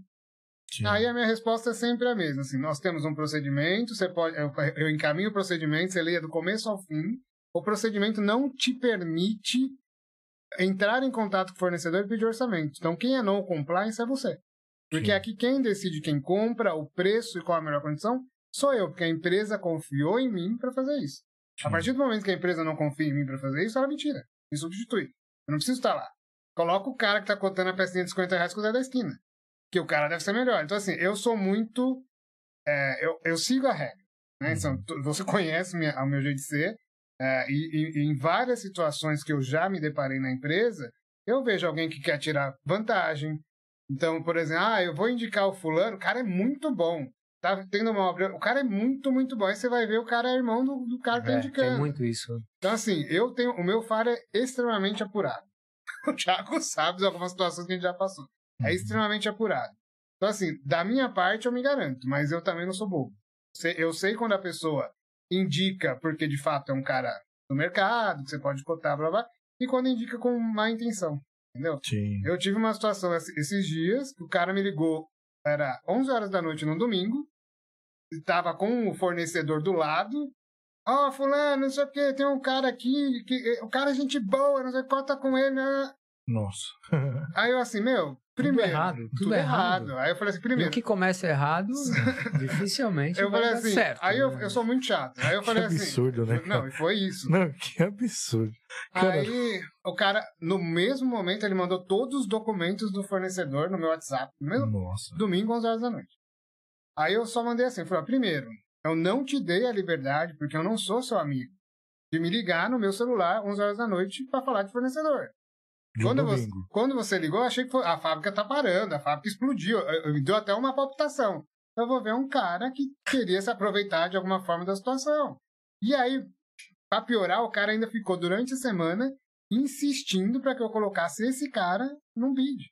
Sim. Aí a minha resposta é sempre a mesma. Assim, nós temos um procedimento, você pode, eu, eu encaminho o procedimento, você leia do começo ao fim. O procedimento não te permite entrar em contato com o fornecedor e pedir orçamento. Então, quem é no compliance é você. Porque Sim. aqui quem decide quem compra, o preço e qual a melhor condição, sou eu, porque a empresa confiou em mim para fazer isso. A partir do momento que a empresa não confia em mim para fazer isso, ela me tira, me substitui. Eu não preciso estar lá. Coloca o cara que está cotando a pecinha de 50 reais com o Zé da esquina. Que o cara deve ser melhor. Então, assim, eu sou muito. É, eu, eu sigo a regra. Né? Então, você conhece minha, o meu jeito de ser. É, e, e, em várias situações que eu já me deparei na empresa, eu vejo alguém que quer tirar vantagem. Então, por exemplo, ah, eu vou indicar o fulano, o cara é muito bom tá tendo uma obra. O cara é muito, muito bom. Aí você vai ver o cara é irmão do, do cara que tá é, indicando. Tem muito isso. Então, assim, eu tenho. O meu faro é extremamente apurado. O Thiago sabe de algumas situações que a gente já passou. É uhum. extremamente apurado. Então, assim, da minha parte eu me garanto, mas eu também não sou bobo. Eu sei quando a pessoa indica porque de fato é um cara do mercado, que você pode cotar, blá blá, e quando indica com má intenção. Entendeu? Sim. Eu tive uma situação esses dias que o cara me ligou, era 11 horas da noite no domingo, estava com o fornecedor do lado. Ó, oh, fulano, não sei o que, tem um cara aqui, que, o cara é gente boa, não sei, corta com ele, né? Nossa. Aí eu assim, meu, primeiro. Tudo errado. Tudo, tudo errado. errado. Aí eu falei assim, primeiro. E o que começa errado, dificilmente. eu falei assim, certo, aí eu, eu sou muito chato. Aí eu falei que absurdo, assim. Absurdo, né? Não, e foi isso. Não, que absurdo. Cara... Aí o cara, no mesmo momento, ele mandou todos os documentos do fornecedor no meu WhatsApp. No mesmo Nossa. domingo, 11 horas da noite. Aí eu só mandei assim, falei, primeiro, eu não te dei a liberdade, porque eu não sou seu amigo, de me ligar no meu celular 11 horas da noite para falar de fornecedor. De quando, você, quando você ligou, eu achei que foi, a fábrica tá parando, a fábrica explodiu, me deu até uma palpitação. Eu vou ver um cara que queria se aproveitar de alguma forma da situação. E aí, para piorar, o cara ainda ficou durante a semana insistindo para que eu colocasse esse cara num bid.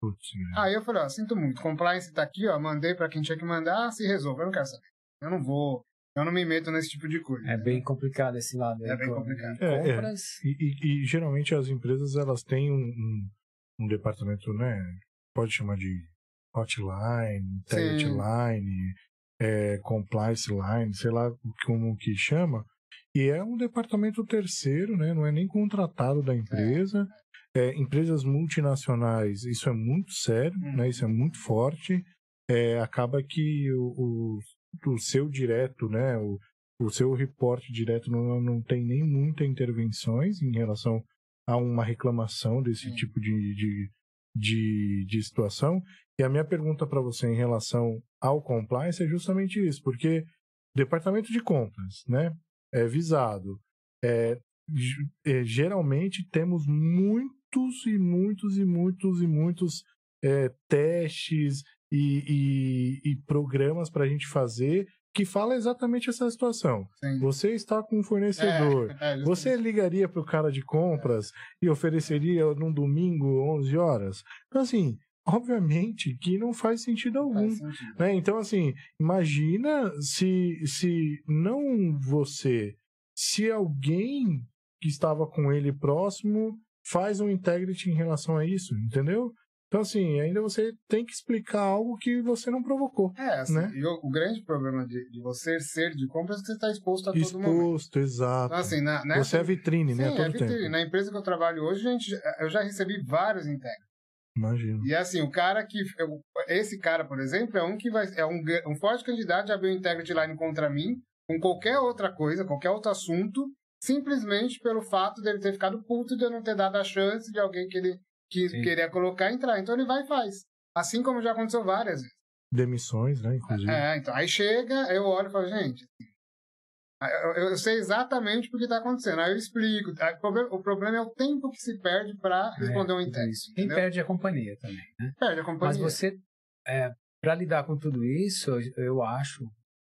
Putz, Aí eu falei, ó, sinto muito, compliance tá aqui, ó, mandei para quem tinha que mandar, se resolve, eu não quero saber. Eu não vou, eu não me meto nesse tipo de coisa. É né? bem complicado esse lado. É bem complicado. É, compras... é. E, e, e, geralmente as empresas, elas têm um, um, um, departamento, né, pode chamar de hotline, integrity line, é, compliance line, sei lá como que chama, e é um departamento terceiro, né? Não é nem contratado da empresa. É. É, empresas multinacionais, isso é muito sério, uhum. né? Isso é muito forte. É, acaba que o, o, o, seu direto, né? O, o seu reporte direto não, não tem nem muitas intervenções em relação a uma reclamação desse uhum. tipo de, de, de, de situação. E a minha pergunta para você em relação ao compliance é justamente isso, porque departamento de compras, né? É visado. É, é geralmente temos muito muitos e muitos e muitos e muitos é, testes e, e, e programas para a gente fazer que fala exatamente essa situação. Sim. Você está com um fornecedor, é, é, você ligaria para o cara de compras e ofereceria num domingo 11 horas? Então, assim, obviamente que não faz sentido algum. Faz sentido. Né? Então, assim, imagina se, se não você, se alguém que estava com ele próximo faz um integrity em relação a isso, entendeu? Então, assim, ainda você tem que explicar algo que você não provocou. É, assim, né? e o, o, grande problema de, de, você ser de compras é que você está exposto a exposto, todo momento. Exposto, exato. Então, assim, na, nessa... Você é vitrine, né, Sim, né? todo é vitrine. Tempo. Na empresa que eu trabalho hoje, gente, eu já recebi vários integros. Imagino. E assim, o cara que. Esse cara, por exemplo, é um que vai. É um, um forte candidato a abrir o Integrity Line contra mim, com qualquer outra coisa, qualquer outro assunto, simplesmente pelo fato dele ter ficado puto de eu não ter dado a chance de alguém que ele que queria colocar entrar. Então ele vai e faz. Assim como já aconteceu várias vezes. Demissões, né, inclusive. É, então, aí chega, eu olho e falo, gente, eu, eu sei exatamente o que está acontecendo. Aí eu explico. O problema, o problema, é o tempo que se perde para é, responder é, um inquérito. Quem perde é a companhia também, né? Perde a companhia. Mas você, é, para lidar com tudo isso, eu acho,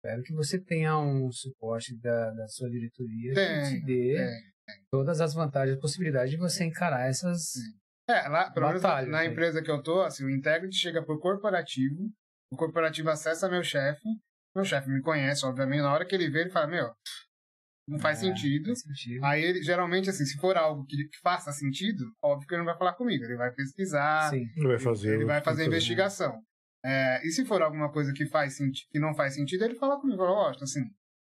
espero que você tenha um suporte da, da sua diretoria tem, que te dê tem, tem. todas as vantagens e possibilidades de você encarar essas. É, lá, pelo menos na, na empresa que eu tô, assim, o Integrity chega por corporativo, o corporativo acessa meu chefe, meu chefe me conhece, obviamente, na hora que ele vê, ele fala, meu, não faz, é, sentido. faz sentido. Aí ele, geralmente, assim, se for algo que, que, faça sentido, óbvio que ele não vai falar comigo, ele vai pesquisar, Sim. ele vai fazer, ele vai fazer investigação. É, e se for alguma coisa que faz que não faz sentido, ele fala comigo, fala, ó, assim,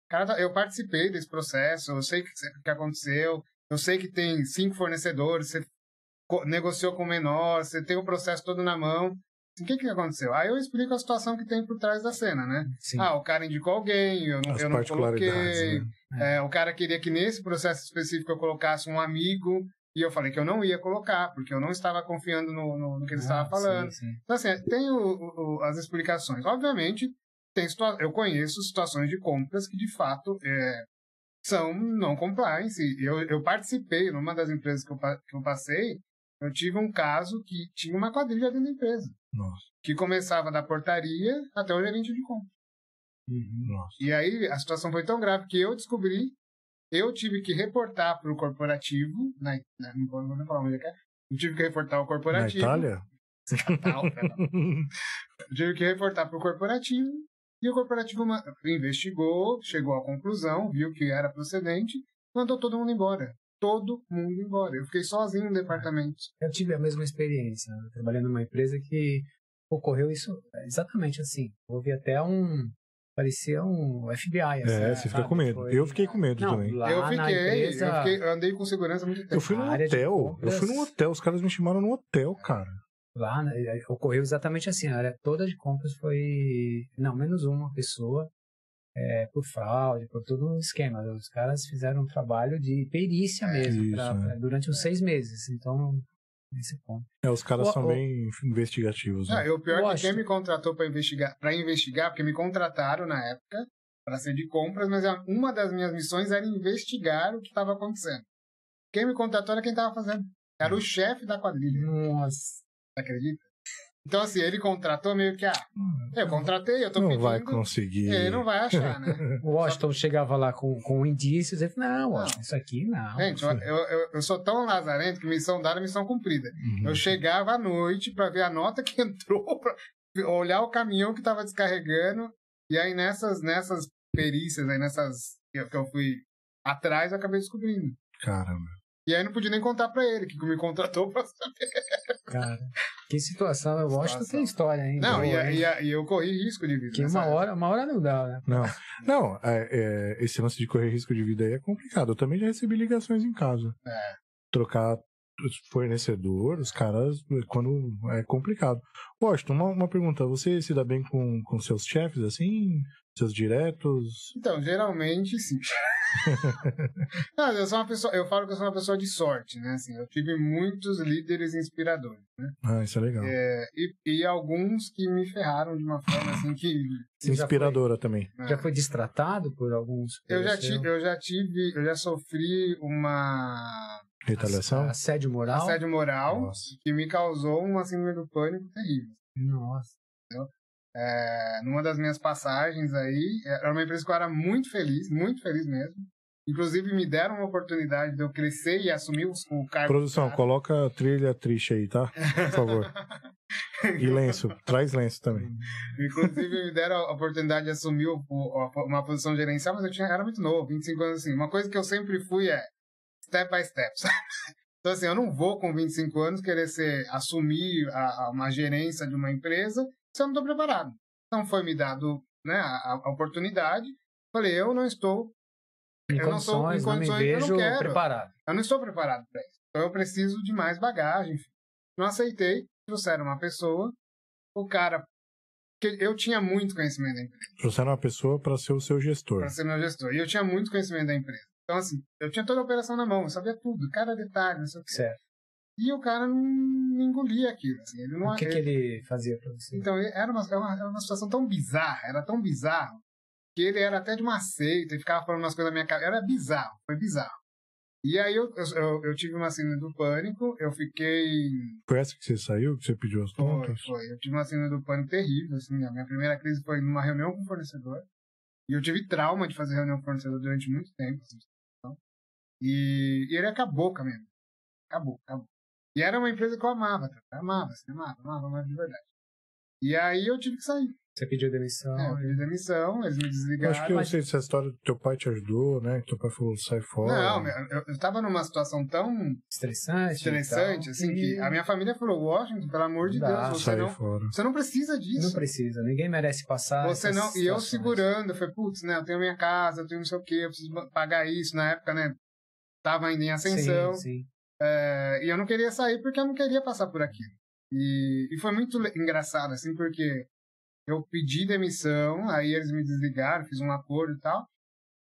cara, tá, eu participei desse processo, eu sei o que, que aconteceu, eu sei que tem cinco fornecedores, você negociou com o menor, você tem o processo todo na mão. O que, que aconteceu? Aí eu explico a situação que tem por trás da cena, né? Sim. Ah, o cara indicou alguém, eu não, eu não coloquei. Né? É, o cara queria que nesse processo específico eu colocasse um amigo, e eu falei que eu não ia colocar, porque eu não estava confiando no, no, no que ele ah, estava falando. Sim, sim. Então, assim, tem o, o, as explicações. Obviamente, tem eu conheço situações de compras que, de fato, é, são não compliance. Eu, eu participei, numa das empresas que eu, que eu passei, eu tive um caso que tinha uma quadrilha dentro da empresa. Nossa. Que começava da portaria até o gerente de compra. Uhum. E aí a situação foi tão grave que eu descobri, eu tive que reportar para o corporativo, na, na, não vou falar onde é que é, eu tive que reportar ao corporativo. Na Itália? eu tive que reportar para o corporativo e o corporativo investigou, chegou à conclusão, viu que era procedente, mandou todo mundo embora todo mundo embora. Eu fiquei sozinho no departamento. Eu tive a mesma experiência, né? trabalhando numa empresa que ocorreu isso exatamente assim. Houve até um parecia um FBI. Assim, é, você fica com medo. Foi... Eu fiquei com medo Não, também. eu fiquei, empresa... eu fiquei, andei com segurança muito tempo. Eu fui num hotel, compras... eu fui num hotel, os caras me chamaram no hotel, cara. Lá né, ocorreu exatamente assim, a área toda de compras foi, não, menos uma pessoa é, por fraude, por todo um esquema. Os caras fizeram um trabalho de perícia é, mesmo, isso, pra, né? durante uns seis meses. Então, nesse ponto. É, os caras o, são o, bem investigativos. Né? o pior é que quem me contratou para investigar, para investigar, porque me contrataram na época para ser de compras, mas uma das minhas missões era investigar o que estava acontecendo. Quem me contratou era quem estava fazendo. Era o chefe da quadrilha. Nossa. Você acredita? Então, assim, ele contratou meio que, ah, eu contratei, eu tô não pedindo. Não vai conseguir. Ele não vai achar, né? o Washington Só... chegava lá com, com indícios e falava, não, Washington, isso aqui não. Gente, eu, eu, eu, sou tão lazarento que missão dada, missão cumprida. Uhum. Eu chegava à noite para ver a nota que entrou, pra olhar o caminhão que tava descarregando, e aí nessas, nessas perícias, aí nessas que eu fui atrás, eu acabei descobrindo. Caramba. E aí não podia nem contar pra ele, que me contratou pra saber. Cara, que situação. Eu gosto que tem história ainda. Não, e, e, e, eu corri risco de vida. Que uma hora, uma hora não dá, né? Não, não é, é, esse lance de correr risco de vida aí é complicado. Eu também já recebi ligações em casa. É. Trocar fornecedor, os caras, quando é complicado. Washington, uma, uma pergunta. Você se dá bem com, com seus chefes, assim? Seus diretos? Então, geralmente sim. Não, eu sou uma pessoa, eu falo que eu sou uma pessoa de sorte, né? Assim, eu tive muitos líderes inspiradores, né? Ah, isso é legal. É, e, e, alguns que me ferraram de uma forma assim que inspiradora foi, também. É. Já foi destratado por alguns? Eu já tive, eu já tive, eu já sofri uma retaliação, assédio moral, assédio moral Nossa. que me causou uma síndrome do pânico terrível. Nossa. Entendeu? É, numa das minhas passagens aí, era uma empresa que eu era muito feliz, muito feliz mesmo. Inclusive, me deram uma oportunidade de eu crescer e assumir o, o cargo. Produção, coloca a trilha triste aí, tá? Por favor. e lenço, traz lenço também. Inclusive, me deram a oportunidade de assumir o, o, uma posição gerencial, mas eu tinha, era muito novo, 25 anos assim. Uma coisa que eu sempre fui é step by step, sabe? Então, assim, eu não vou com 25 anos querer ser, assumir a, a uma gerência de uma empresa eu não estou preparado. Então foi me dado né, a, a oportunidade. Falei, eu não estou. Em eu condições, não estou em condições, não me vejo eu não quero. preparado. Eu não estou preparado para isso. Então eu preciso de mais bagagem. Não aceitei. Trouxeram uma pessoa. O cara. que Eu tinha muito conhecimento da empresa. Trouxeram uma pessoa para ser o seu gestor. Para ser meu gestor. E eu tinha muito conhecimento da empresa. Então, assim, eu tinha toda a operação na mão, eu sabia tudo, cada detalhe, não sei o que. Certo. E o cara não engolia aquilo. Assim, ele não, o que, ele... que ele fazia pra você? Então, era uma, era, uma, era uma situação tão bizarra, era tão bizarro, que ele era até de uma seita e ficava falando umas coisas na minha cara. Era bizarro, foi bizarro. E aí eu, eu, eu tive uma síndrome do pânico, eu fiquei. Foi essa que você saiu, que você pediu as contas? Foi, foi. Eu tive uma síndrome do pânico terrível, assim. A minha primeira crise foi numa reunião com o fornecedor. E eu tive trauma de fazer reunião com o fornecedor durante muito tempo. Assim, e, e ele acabou com a minha. Acabou, acabou. E era uma empresa que eu amava, tá? amava, assim, amava, amava, amava de verdade. E aí eu tive que sair. Você pediu demissão? É, eu pedi demissão, eles me desligaram. Acho que eu sei se a história do teu pai te ajudou, né? Teu pai falou, sai fora. Não, eu, eu tava numa situação tão estressante, estressante assim, que a minha família falou, Washington, pelo amor de Deus, você não, fora. você não precisa disso. Não precisa, ninguém merece passar. Você não, e eu segurando, eu falei, putz, né, eu tenho minha casa, eu tenho não sei o quê, eu preciso pagar isso. Na época, né, tava ainda em ascensão. Sim, sim. É, e eu não queria sair porque eu não queria passar por aquilo. E, e foi muito engraçado, assim, porque eu pedi demissão, aí eles me desligaram, fiz um acordo e tal.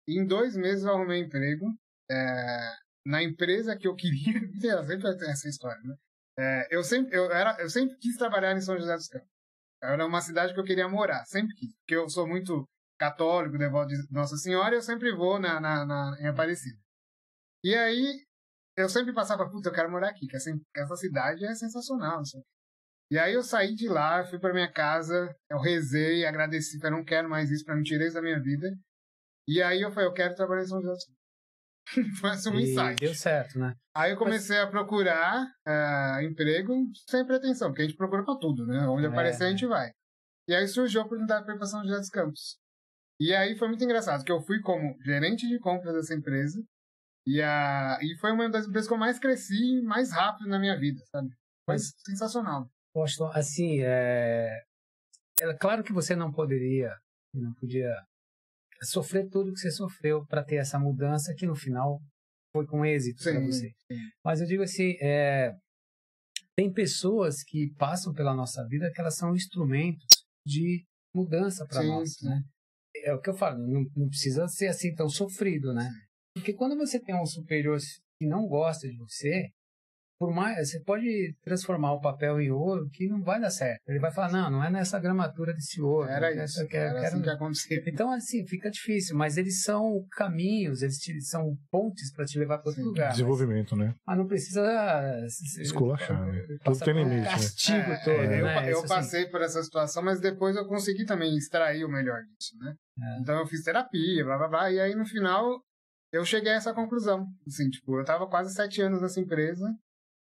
E em dois meses eu arrumei emprego é, na empresa que eu queria. sempre tem essa história, né? É, eu, sempre, eu, era, eu sempre quis trabalhar em São José dos Campos. Era uma cidade que eu queria morar, sempre quis. Porque eu sou muito católico, devoto de Nossa Senhora, e eu sempre vou na, na, na, em Aparecida. E aí, eu sempre passava, puta, eu quero morar aqui, que essa, essa cidade é sensacional. E aí eu saí de lá, fui para minha casa, eu rezei, agradeci, que eu não quero mais isso, para me tirar isso da minha vida. E aí eu falei, eu quero trabalhar em São José. Foi um insight. Deu certo, né? Aí eu comecei Mas... a procurar uh, emprego sem pretensão, porque a gente procura para tudo, né? Onde é, aparecer a gente vai. E aí surgiu a oportunidade para ir para São José dos Campos. E aí foi muito engraçado, porque eu fui como gerente de compras dessa empresa, e, a, e foi uma das empresas que eu mais cresci mais rápido na minha vida, sabe? Foi Mas, sensacional. Washington, assim, é... é claro que você não poderia, não podia sofrer tudo que você sofreu para ter essa mudança que no final foi com êxito para você. Sim. Mas eu digo assim, é... tem pessoas que passam pela nossa vida que elas são instrumentos de mudança para nós, sim. né? É o que eu falo, não, não, precisa ser assim tão sofrido, né? Porque quando você tem um superior que não gosta de você, por mais você pode transformar o papel em ouro que não vai dar certo. Ele vai falar não, não é nessa gramatura desse ouro. Era isso. Quer, era quero... assim que acontecia. Então assim fica difícil, mas eles são caminhos, eles te, são pontes para te levar para outro Sim. lugar. Desenvolvimento, mas, né? Mas não precisa esculachar. Né? Tudo tem limite. Né? Castigo né? todo. É, né? Eu, eu passei assim. por essa situação, mas depois eu consegui também extrair o melhor disso, né? É. Então eu fiz terapia, blá blá blá, e aí no final eu cheguei a essa conclusão. Assim, tipo, eu tava quase sete anos nessa empresa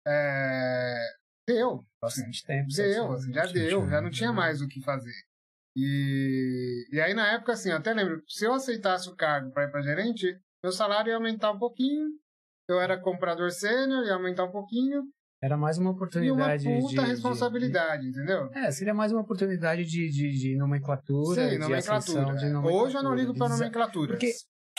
é, deu. Bastante tempo. Deu, assim, já deu, já não tinha mais o que fazer. E, e aí, na época, assim, eu até lembro, se eu aceitasse o cargo para ir para gerente, meu salário ia aumentar um pouquinho. Eu era comprador sênior, ia aumentar um pouquinho. Era mais uma oportunidade e uma puta de, responsabilidade, de, entendeu? É, seria mais uma oportunidade de, de, de nomenclatura, Sim, nomenclatura. Ascensão, de nomenclatura. Hoje eu não ligo para nomenclatura. Porque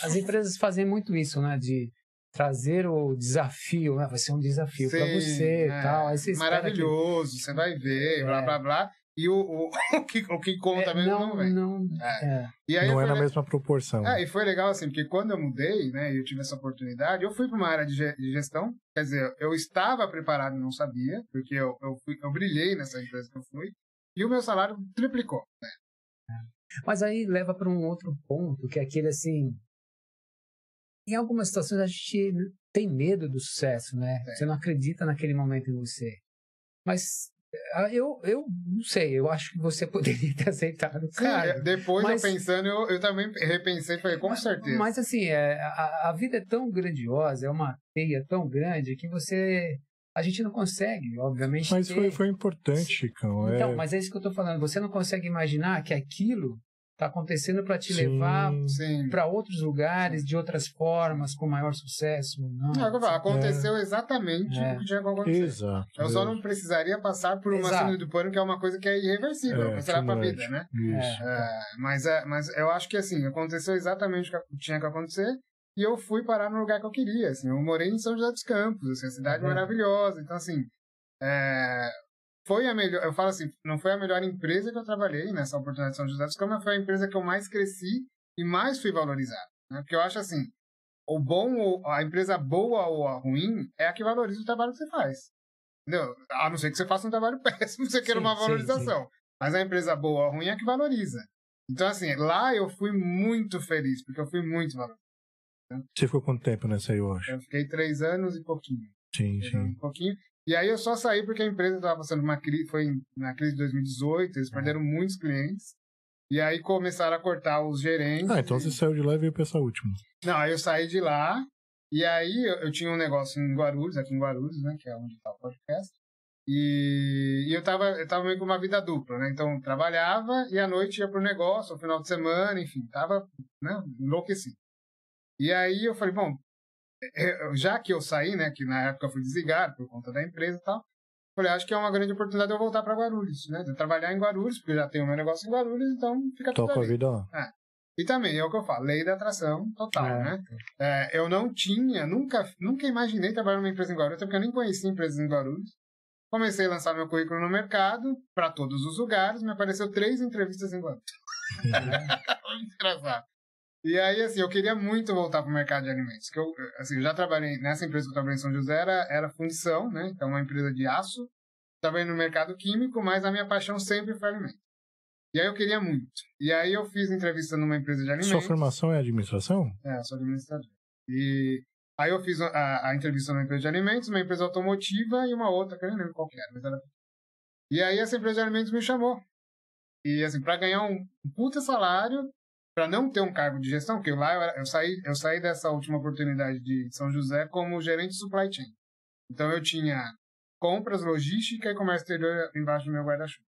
as empresas fazem muito isso, né? De trazer o desafio, né? Vai ser um desafio para você e é, tal. Aí você maravilhoso, que... você vai ver, é. blá blá blá. E o, o, o, que, o que conta é, mesmo não, não vem. Não, é. E aí não é na le... mesma proporção. É, e foi legal assim, porque quando eu mudei, né, eu tive essa oportunidade, eu fui para uma área de, de, gestão, quer dizer, eu estava preparado e não sabia, porque eu, eu, fui, eu brilhei nessa empresa que eu fui, e o meu salário triplicou, né? Mas aí leva para um outro ponto, que é aquele assim, em algumas situações a gente tem medo do sucesso, né? É. Você não acredita naquele momento em você. Mas ah, eu, eu não sei, eu acho que você poderia ter aceitado. Sim, cara, depois mas, eu pensando, eu, eu também repensei e falei, com mas, certeza. Mas assim, é, a, a vida é tão grandiosa, é uma teia tão grande que você. A gente não consegue, obviamente. Mas ter... foi, foi importante, Chicão. Então, é... mas é isso que eu estou falando. Você não consegue imaginar que aquilo está acontecendo para te sim, levar para outros lugares, de outras formas, com maior sucesso. Não, não aconteceu é. exatamente é. o que tinha que acontecer. Exato. Eu só não precisaria passar por uma síndrome do pânico, que é uma coisa que é irreversível, é, será para a vida, né? Isso. É, mas, é, mas eu acho que assim, aconteceu exatamente o que tinha que acontecer. E eu fui parar no lugar que eu queria. Assim, eu morei em São José dos Campos, assim, a cidade é. maravilhosa. Então, assim, é, foi a melhor, eu falo assim, não foi a melhor empresa que eu trabalhei nessa oportunidade de São José dos Campos, mas foi a empresa que eu mais cresci e mais fui valorizado. Né? Porque eu acho assim, o bom a empresa boa ou a ruim é a que valoriza o trabalho que você faz. Entendeu? A não ser que você faça um trabalho péssimo, você queira uma valorização. Sim, sim. Mas a empresa boa ou ruim é que valoriza. Então, assim, lá eu fui muito feliz, porque eu fui muito valorizado. Você ficou quanto tempo nessa aí, eu acho? Eu fiquei três anos e pouquinho. Sim, sim. Um pouquinho. E aí eu só saí porque a empresa estava passando uma crise, foi na crise de 2018, eles perderam muitos clientes. E aí começaram a cortar os gerentes. Ah, então e... você saiu de lá e veio para essa última. Não, aí eu saí de lá, e aí eu, eu, tinha um negócio em Guarulhos, aqui em Guarulhos, né, que é onde está o podcast. E, e, eu, tava, eu tava meio com uma vida dupla, né? Então trabalhava e à noite ia pro negócio, no final de semana, enfim, tava né, enlouquecido. E aí eu falei, bom, já que eu saí, né, que na época eu fui desligado por conta da empresa e tal, falei, acho que é uma grande oportunidade eu voltar para Guarulhos, né, de trabalhar em Guarulhos, porque eu já tenho meu negócio em Guarulhos, então fica tudo Toca a vida. É. E também é o que eu falo, lei da atração total, é. né? É, eu não tinha, nunca, nunca imaginei trabalhar numa empresa em Guarulhos, porque eu nem conhecia empresas em Guarulhos. Comecei a lançar meu currículo no mercado, para todos os lugares, me apareceu três entrevistas em Guarulhos. Muito engraçado. E aí, assim, eu queria muito voltar para o mercado de alimentos. Que eu, assim, eu já trabalhei, nessa empresa que eu trabalhei em São José, era, era fundição, né? Então, uma empresa de aço. Trabalhei no mercado químico, mas a minha paixão sempre foi alimento. E aí eu queria muito. E aí eu fiz entrevista numa empresa de alimentos. Sua formação é administração? É, sou administrador. E aí eu fiz a, a entrevista numa empresa de alimentos, uma empresa automotiva e uma outra, que eu não lembro qual era, mas era... E aí essa empresa de alimentos me chamou. E assim, para ganhar um puta salário, para não ter um cargo de gestão, porque lá eu, eu, saí, eu saí dessa última oportunidade de São José como gerente de supply chain. Então eu tinha compras, logística e comércio exterior embaixo do meu guarda-chuva.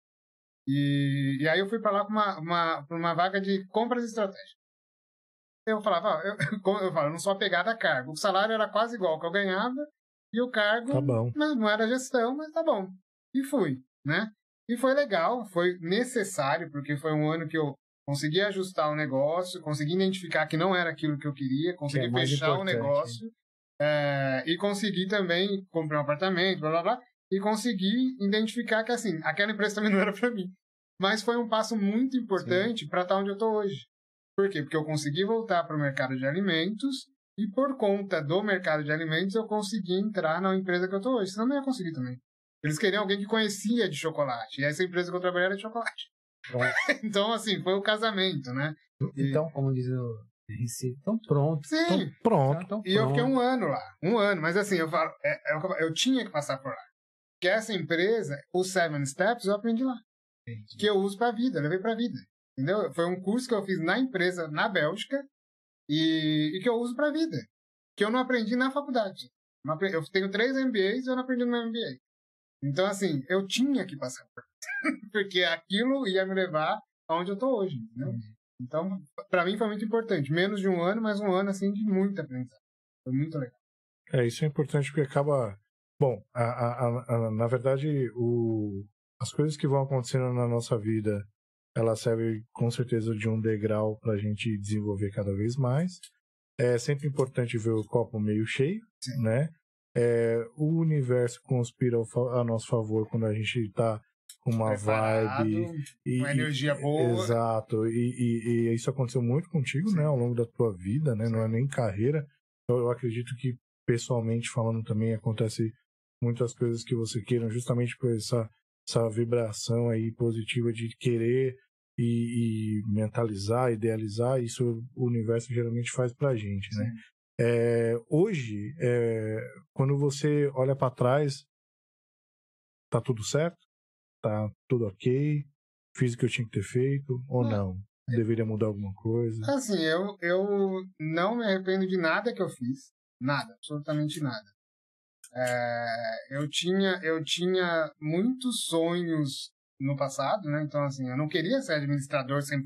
E, e aí eu fui para lá com uma, uma, uma vaga de compras estratégicas. Eu falava, eu, eu, falo, não sou apegado a cargo. O salário era quase igual ao que eu ganhava e o cargo tá bom. Não, não era gestão, mas tá bom. E fui, né? E foi legal, foi necessário, porque foi um ano que eu consegui ajustar o negócio, consegui identificar que não era aquilo que eu queria, consegui que é fechar o negócio é, e consegui também comprar um apartamento, blá blá blá, e consegui identificar que assim, aquela empresa também não era para mim. Mas foi um passo muito importante para estar onde eu estou hoje. Por quê? Porque eu consegui voltar para o mercado de alimentos e por conta do mercado de alimentos eu consegui entrar na empresa que eu estou hoje. Senão não ia conseguir também. Eles queriam alguém que conhecia de chocolate. E essa empresa que eu trabalhei era de chocolate. então, assim, foi o casamento, né? Então, e... como diz o Recife, estão pronto. Sim. Tão pronto. Tão e eu fiquei um ano lá. Um ano. Mas assim, eu falo, é, eu, é eu tinha que passar por lá. Que essa empresa, o Seven Steps, eu aprendi lá. Entendi. Que eu uso pra vida, levei pra vida. Entendeu? Foi um curso que eu fiz na empresa, na Bélgica, e, e que eu uso pra vida. Que eu não aprendi na faculdade. Eu tenho três MBAs e eu não aprendi no meu MBA. Então, assim, eu tinha que passar por porque aquilo ia me levar aonde eu tô hoje, né? Então, para mim foi muito importante. Menos de um ano, mas um ano, assim, de muita aprendizagem. Foi muito legal. É, isso é importante porque acaba... Bom, a, a, a, na verdade, o, as coisas que vão acontecendo na nossa vida, ela serve com certeza de um degrau para a gente desenvolver cada vez mais. É sempre importante ver o copo meio cheio, Sim. né? É, o universo conspira a nosso favor quando a gente está com uma vibe. E, uma energia boa. Exato. E, e, e, isso aconteceu muito contigo, Sim. né? Ao longo da tua vida, né? Sim. Não é nem carreira. Eu, eu acredito que, pessoalmente falando também, acontece muitas coisas que você queira, justamente por essa, essa vibração aí positiva de querer e, e mentalizar, idealizar. Isso o universo geralmente faz pra gente, né? É, hoje, é, quando você olha para trás, tá tudo certo? Tá tudo ok? Fiz o que eu tinha que ter feito ou não? não? Deveria mudar alguma coisa? Assim, eu, eu não me arrependo de nada que eu fiz. Nada, absolutamente nada. É, eu, tinha, eu tinha muitos sonhos no passado, né? Então, assim, eu não queria ser administrador 100%.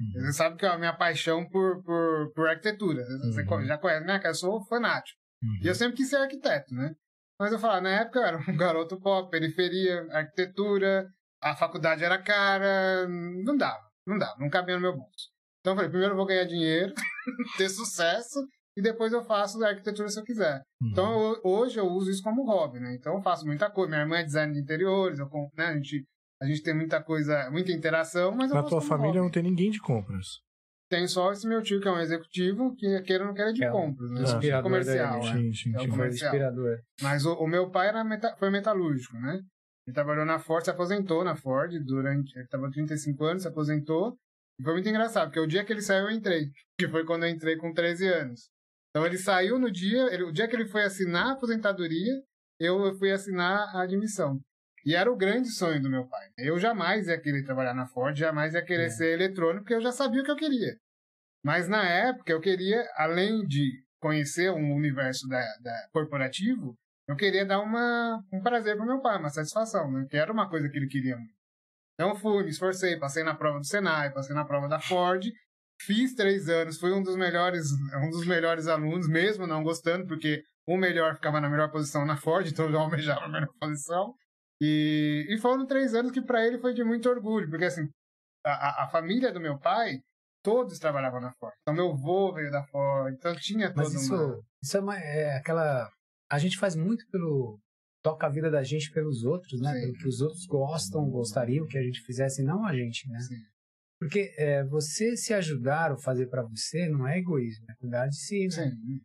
Uhum. Você sabe que é a minha paixão por, por, por arquitetura. Você uhum. já conhece, né? Que eu sou fanático. Uhum. E eu sempre quis ser arquiteto, né? Mas eu falava, na época eu era um garoto pop, periferia, arquitetura, a faculdade era cara, não dava, não dava, não cabia no meu bolso. Então eu falei, primeiro eu vou ganhar dinheiro, ter sucesso, e depois eu faço arquitetura se eu quiser. Uhum. Então eu, hoje eu uso isso como hobby, né? Então eu faço muita coisa. Minha irmã é design de interiores, eu, né, a gente a gente tem muita coisa, muita interação, mas Na tua família não tem ninguém de compras. tem só esse meu tio, que é um executivo, que queira não queira de é compras, né? É comercial. Né? Sim, sim, é o comercial. Inspirador. Mas o, o, meu pai era meta, foi metalúrgico, né? Ele trabalhou na Ford, se aposentou na Ford durante. Ele estava 35 anos, se aposentou. E foi muito engraçado, porque o dia que ele saiu, eu entrei. Que foi quando eu entrei com 13 anos. Então ele saiu no dia, ele, o dia que ele foi assinar a aposentadoria, eu fui assinar a admissão. E era o grande sonho do meu pai. Eu jamais ia querer trabalhar na Ford, jamais ia querer é. ser eletrônico, porque eu já sabia o que eu queria. Mas na época eu queria, além de conhecer um universo da, da corporativo, eu queria dar uma, um prazer para meu pai, uma satisfação, né? Que era uma coisa que ele queria muito. Então fui, me esforcei, passei na prova do Senai, passei na prova da Ford, fiz três anos, fui um dos melhores, um dos melhores alunos, mesmo não gostando, porque o melhor ficava na melhor posição na Ford, então eu almejava a melhor posição. E, e foram três anos que para ele foi de muito orgulho, porque assim, a, a família do meu pai, todos trabalhavam na Ford. Então meu avô veio da Ford, então tinha todo Mas isso, uma... isso é, uma, é aquela... A gente faz muito pelo... Toca a vida da gente pelos outros, né? Sim. Pelo que os outros gostam, gostariam que a gente fizesse, não a gente, né? Sim. Porque é, você se ajudar ou fazer para você não é egoísmo, é cuidar de si, né? Sim.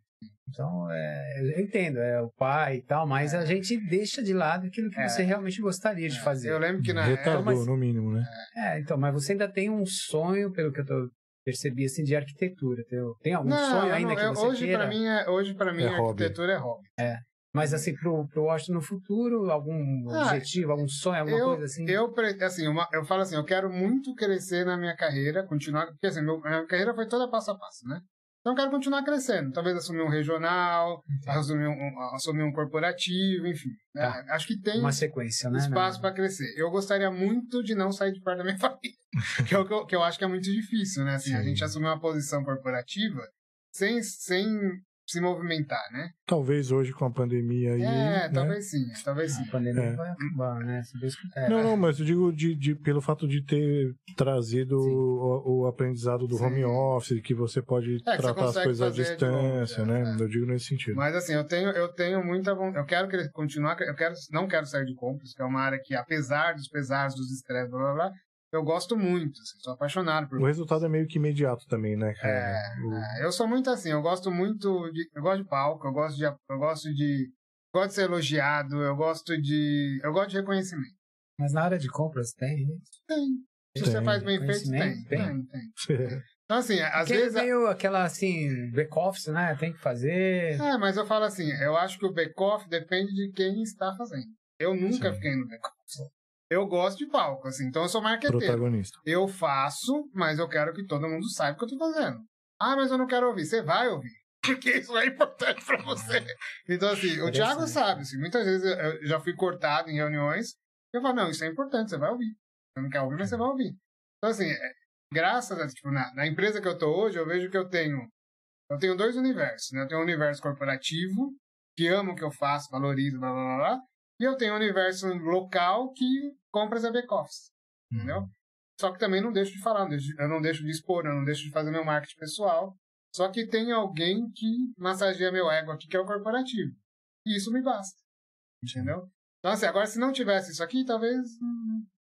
Então, é, eu entendo, é o pai e tal, mas é. a gente deixa de lado aquilo que é. você realmente gostaria de é. fazer. Eu lembro que na Retardou, mas, no mínimo, né? É, então, mas você ainda tem um sonho, pelo que eu tô, percebi, assim, de arquitetura. Tem, tem algum não, sonho ainda não, que você hoje queira? Pra mim é, hoje, para mim, é arquitetura é hobby. É. Mas assim, pro, pro Washington no futuro, algum ah, objetivo, algum sonho, alguma eu, coisa assim? Eu, assim, uma, eu falo assim, eu quero muito crescer na minha carreira, continuar, porque assim, meu, minha carreira foi toda passo a passo, né? Então eu quero continuar crescendo. Talvez assumir um regional, assumir um, assumir um corporativo, enfim. Né? Tá. Acho que tem uma sequência, né? espaço para crescer. Eu gostaria muito de não sair de perto da minha família, que é o que eu, que eu acho que é muito difícil, né? Assim, a gente assumir uma posição corporativa sem, sem se movimentar, né? Talvez hoje com a pandemia aí. É, né? talvez sim, talvez sim. A pandemia é. vai acabar, né? É. Não, não, mas eu digo de, de, pelo fato de ter trazido o, o, aprendizado do sim. home office, que você pode é, tratar você as coisas à distância, né? É. Eu digo nesse sentido. Mas assim, eu tenho, eu tenho muita eu quero continuar, eu quero, não quero sair de compras, que é uma área que, apesar dos pesares, dos estresses, blá blá blá, eu gosto muito, assim, sou apaixonado por. O resultado é meio que imediato também, né, cara? É, o... é, eu sou muito assim, eu gosto muito de. Eu gosto de palco, eu gosto de. Eu gosto de. Eu gosto de ser elogiado, eu gosto de. Eu gosto de reconhecimento. Mas na área de compras tem isso? Tem. Se tem. você faz bem feito, tem. Tem, tem. tem. Então, assim, às Porque vezes. meio aquela, assim, back-office, né? Tem que fazer. É, mas eu falo assim, eu acho que o back-office depende de quem está fazendo. Eu nunca Sim. fiquei no back-office eu gosto de palco, assim, então eu sou marqueteiro. Protagonista. Eu faço, mas eu quero que todo mundo saiba o que eu tô fazendo. Ah, mas eu não quero ouvir. Você vai ouvir. Porque isso é importante pra você. Então, assim, o Thiago sabe, assim, muitas vezes eu já fui cortado em reuniões. Eu falo, não, isso é importante, você vai ouvir. Você não quer ouvir, mas você vai ouvir. Então, assim, é, graças a, tipo, na, na empresa que eu tô hoje, eu vejo que eu tenho, eu tenho dois universos, né? Eu tenho um universo corporativo, que amo o que eu faço, valorizo, blá, blá, blá, blá e eu tenho um universo local que compras é back-office. Uhum. Entendeu? Só que também não deixo de falar, eu não deixo de expor, eu não deixo de fazer meu marketing pessoal. Só que tem alguém que massageia meu ego aqui, que é o corporativo. E isso me basta. Entendeu? Então, assim, agora se não tivesse isso aqui, talvez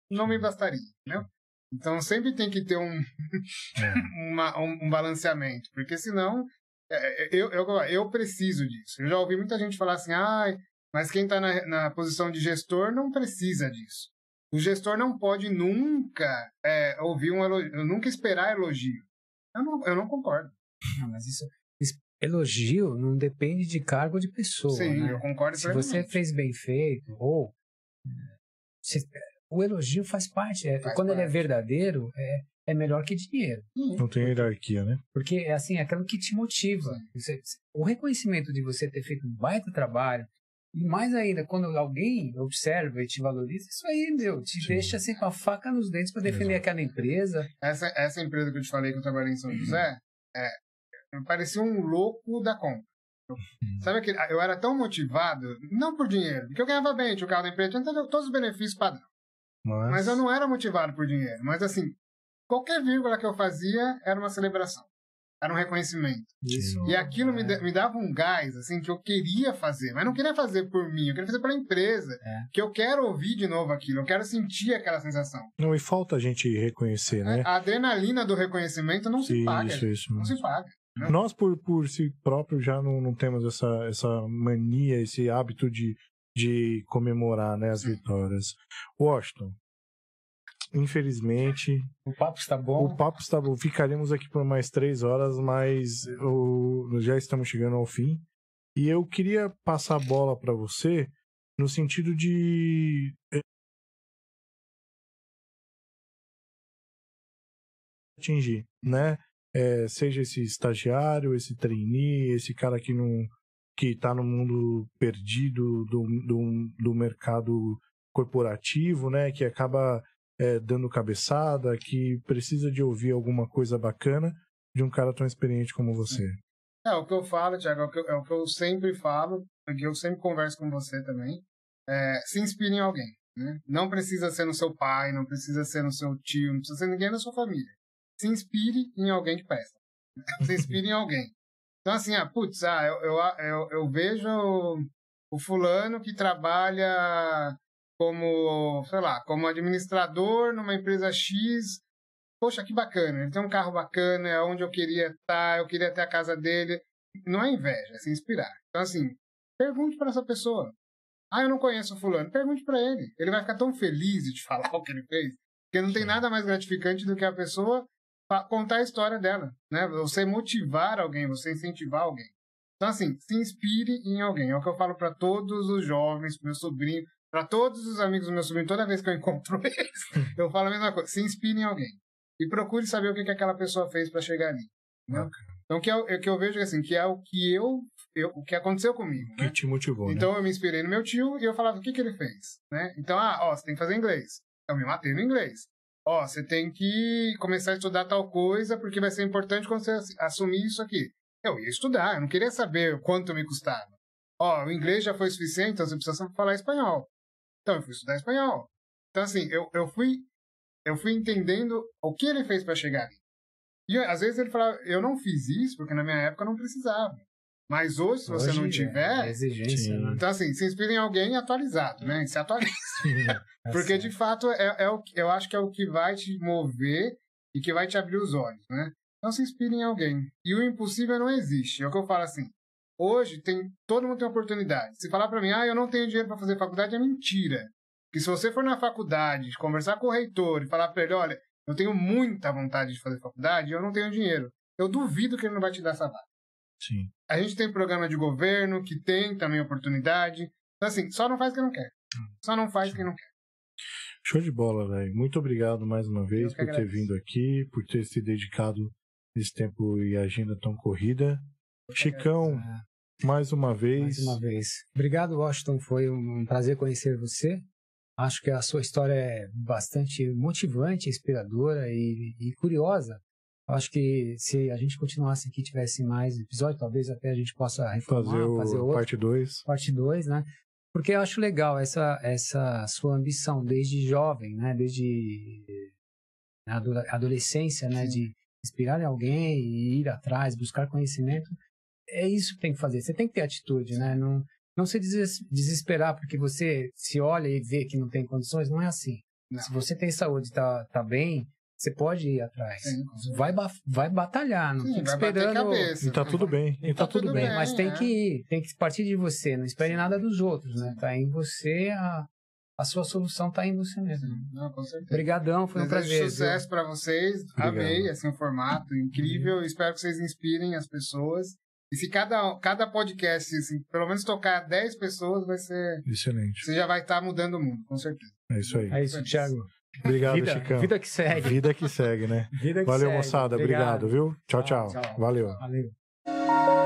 não me bastaria. Entendeu? Então sempre tem que ter um, é. uma, um, um, balanceamento, porque senão é, é, eu, eu, eu preciso disso. Eu já ouvi muita gente falar assim, ah, mas quem está na, na, posição de gestor não precisa disso. O gestor não pode nunca é, ouvir um elogio, nunca esperar elogio. Eu não, eu não concordo. Não, mas isso, elogio não depende de cargo de pessoa. Sim, né? eu concordo. Se você fez bem feito, ou se, o elogio faz parte. É, faz quando parte. ele é verdadeiro, é, é melhor que dinheiro. Não tem hierarquia, né? Porque é assim, é aquilo que te motiva. Você, o reconhecimento de você ter feito um baita trabalho, e mais ainda, quando alguém observa e te valoriza, isso aí, meu, te Sim. deixa assim com a faca nos dentes para defender Exato. aquela empresa. Essa, essa empresa que eu te falei que eu trabalhei em São José, é, parecia um louco da compra. Uhum. Sabe que eu era tão motivado, não por dinheiro, porque eu ganhava bem, tinha o carro da empresa, tinha todos os benefícios padrão. Mas... mas eu não era motivado por dinheiro. Mas assim, qualquer vírgula que eu fazia era uma celebração. Era um reconhecimento. Isso. E aquilo é. me, me dava um gás, assim, que eu queria fazer, mas não queria fazer por mim, eu queria fazer pela empresa. É. Que eu quero ouvir de novo aquilo, eu quero sentir aquela sensação. Não, e falta a gente reconhecer, né? A adrenalina do reconhecimento não se paga. Isso, isso. Não se paga. Não. Nós, por, por si próprio, já não, não temos essa, essa mania, esse hábito de, de comemorar né, as vitórias. Washington, infelizmente. O papo está bom. O papo está bom. Ficaremos aqui por mais três horas, mas o, já estamos chegando ao fim. E eu queria passar a bola para você no sentido de. atingir, né? É, seja esse estagiário, esse trainee, esse cara que não que está no mundo perdido do, do, do mercado corporativo, né? Que acaba é, dando cabeçada, que precisa de ouvir alguma coisa bacana de um cara tão experiente como você. É, o que eu falo, Tiago, é, o que eu, é o que eu sempre falo, porque eu sempre converso com você também. É, se inspire em alguém. Né? Não precisa ser no seu pai, não precisa ser no seu tio, não precisa ser ninguém na sua família. Se inspire em alguém que presta. Se inspire em alguém. Então, assim, ah, putz, ah, eu, eu, eu, eu vejo o fulano que trabalha como, sei lá, como administrador numa empresa X. Poxa, que bacana, ele tem um carro bacana, é onde eu queria estar, eu queria ter a casa dele. Não é inveja, é se inspirar. Então, assim, pergunte para essa pessoa. Ah, eu não conheço o fulano. Pergunte para ele. Ele vai ficar tão feliz de te falar o que ele fez, porque não tem nada mais gratificante do que a pessoa contar a história dela, né? Você motivar alguém, você incentivar alguém. Então, assim, se inspire em alguém. É o que eu falo para todos os jovens, meu sobrinho, para todos os amigos do meu sobrinho, toda vez que eu encontro eles, eu falo a mesma coisa. Se inspire em alguém. E procure saber o que, que aquela pessoa fez para chegar ali. Né? Então, o que, eu, que eu vejo assim, que é o que eu, eu o que aconteceu comigo. Que né? te motivou. Né? Então, né? eu me inspirei no meu tio e eu falava o que, que ele fez. Né? Então, ah, ó, você tem que fazer inglês. Eu me matei no inglês. Ó, você tem que começar a estudar tal coisa porque vai ser importante quando você assumir isso aqui. Eu ia estudar, eu não queria saber quanto me custava. Ó, o inglês já foi suficiente, então você precisa falar espanhol. Então eu fui estudar espanhol. Então, assim, eu, eu fui eu fui entendendo o que ele fez para chegar ali. E às vezes ele falava, eu não fiz isso porque na minha época eu não precisava. Mas hoje, se você não tiver. É exigência, né? Então, assim, se inspira em alguém atualizado, né? Se atualiza. É porque, de fato, é, é o, eu acho que é o que vai te mover e que vai te abrir os olhos, né? Então, se inspire em alguém. E o impossível não existe. É o que eu falo assim. Hoje tem todo mundo tem oportunidade. Se falar para mim, ah, eu não tenho dinheiro para fazer faculdade, é mentira. Que se você for na faculdade, conversar com o reitor e falar para ele, olha, eu tenho muita vontade de fazer faculdade, eu não tenho dinheiro. Eu duvido que ele não vai te dar essa vaga. Sim. A gente tem programa de governo que tem também oportunidade. Então, assim, só não faz quem não quer. Hum. Só não faz quem não quer. Show de bola, velho. Muito obrigado mais uma vez por agradeço. ter vindo aqui, por ter se dedicado esse tempo e agenda tão corrida. Chicão, mais uma vez. Mais uma vez. Obrigado, Washington. Foi um prazer conhecer você. Acho que a sua história é bastante motivante, inspiradora e, e curiosa. Acho que se a gente continuasse aqui, tivesse mais episódios, talvez até a gente possa reformar, fazer, o, fazer outro, parte 2. Parte 2, né? Porque eu acho legal essa, essa sua ambição desde jovem, né? Desde adolescência, né? Sim. De inspirar em alguém e ir atrás, buscar conhecimento é isso que tem que fazer. Você tem que ter atitude, né? Não, não se desesperar porque você se olha e vê que não tem condições. Não é assim. Não. Se você tem saúde e tá, tá bem, você pode ir atrás. Sim, vai, vai batalhar, não Sim, fica esperando. Cabeça, e tá tudo bem. E tá, tá tudo, tudo bem. bem. Mas tem é. que ir, tem que partir de você. Não espere nada dos outros, né? Tá em você a, a sua solução tá em você mesmo. Não, com certeza. Obrigadão, foi Desejo um prazer. sucesso para vocês. Obrigado. Amei assim, o formato incrível. Uhum. Espero que vocês inspirem as pessoas. E se cada, cada podcast, assim, pelo menos tocar 10 pessoas, vai ser. Excelente. Você já vai estar tá mudando o mundo, com certeza. É isso aí. É isso, Thiago. Obrigado, vida, Chicão. Vida que segue. Vida que segue, né? Vida que Valeu, segue. moçada. Obrigado, Obrigado viu? Tchau, tchau. tchau. Valeu. Valeu.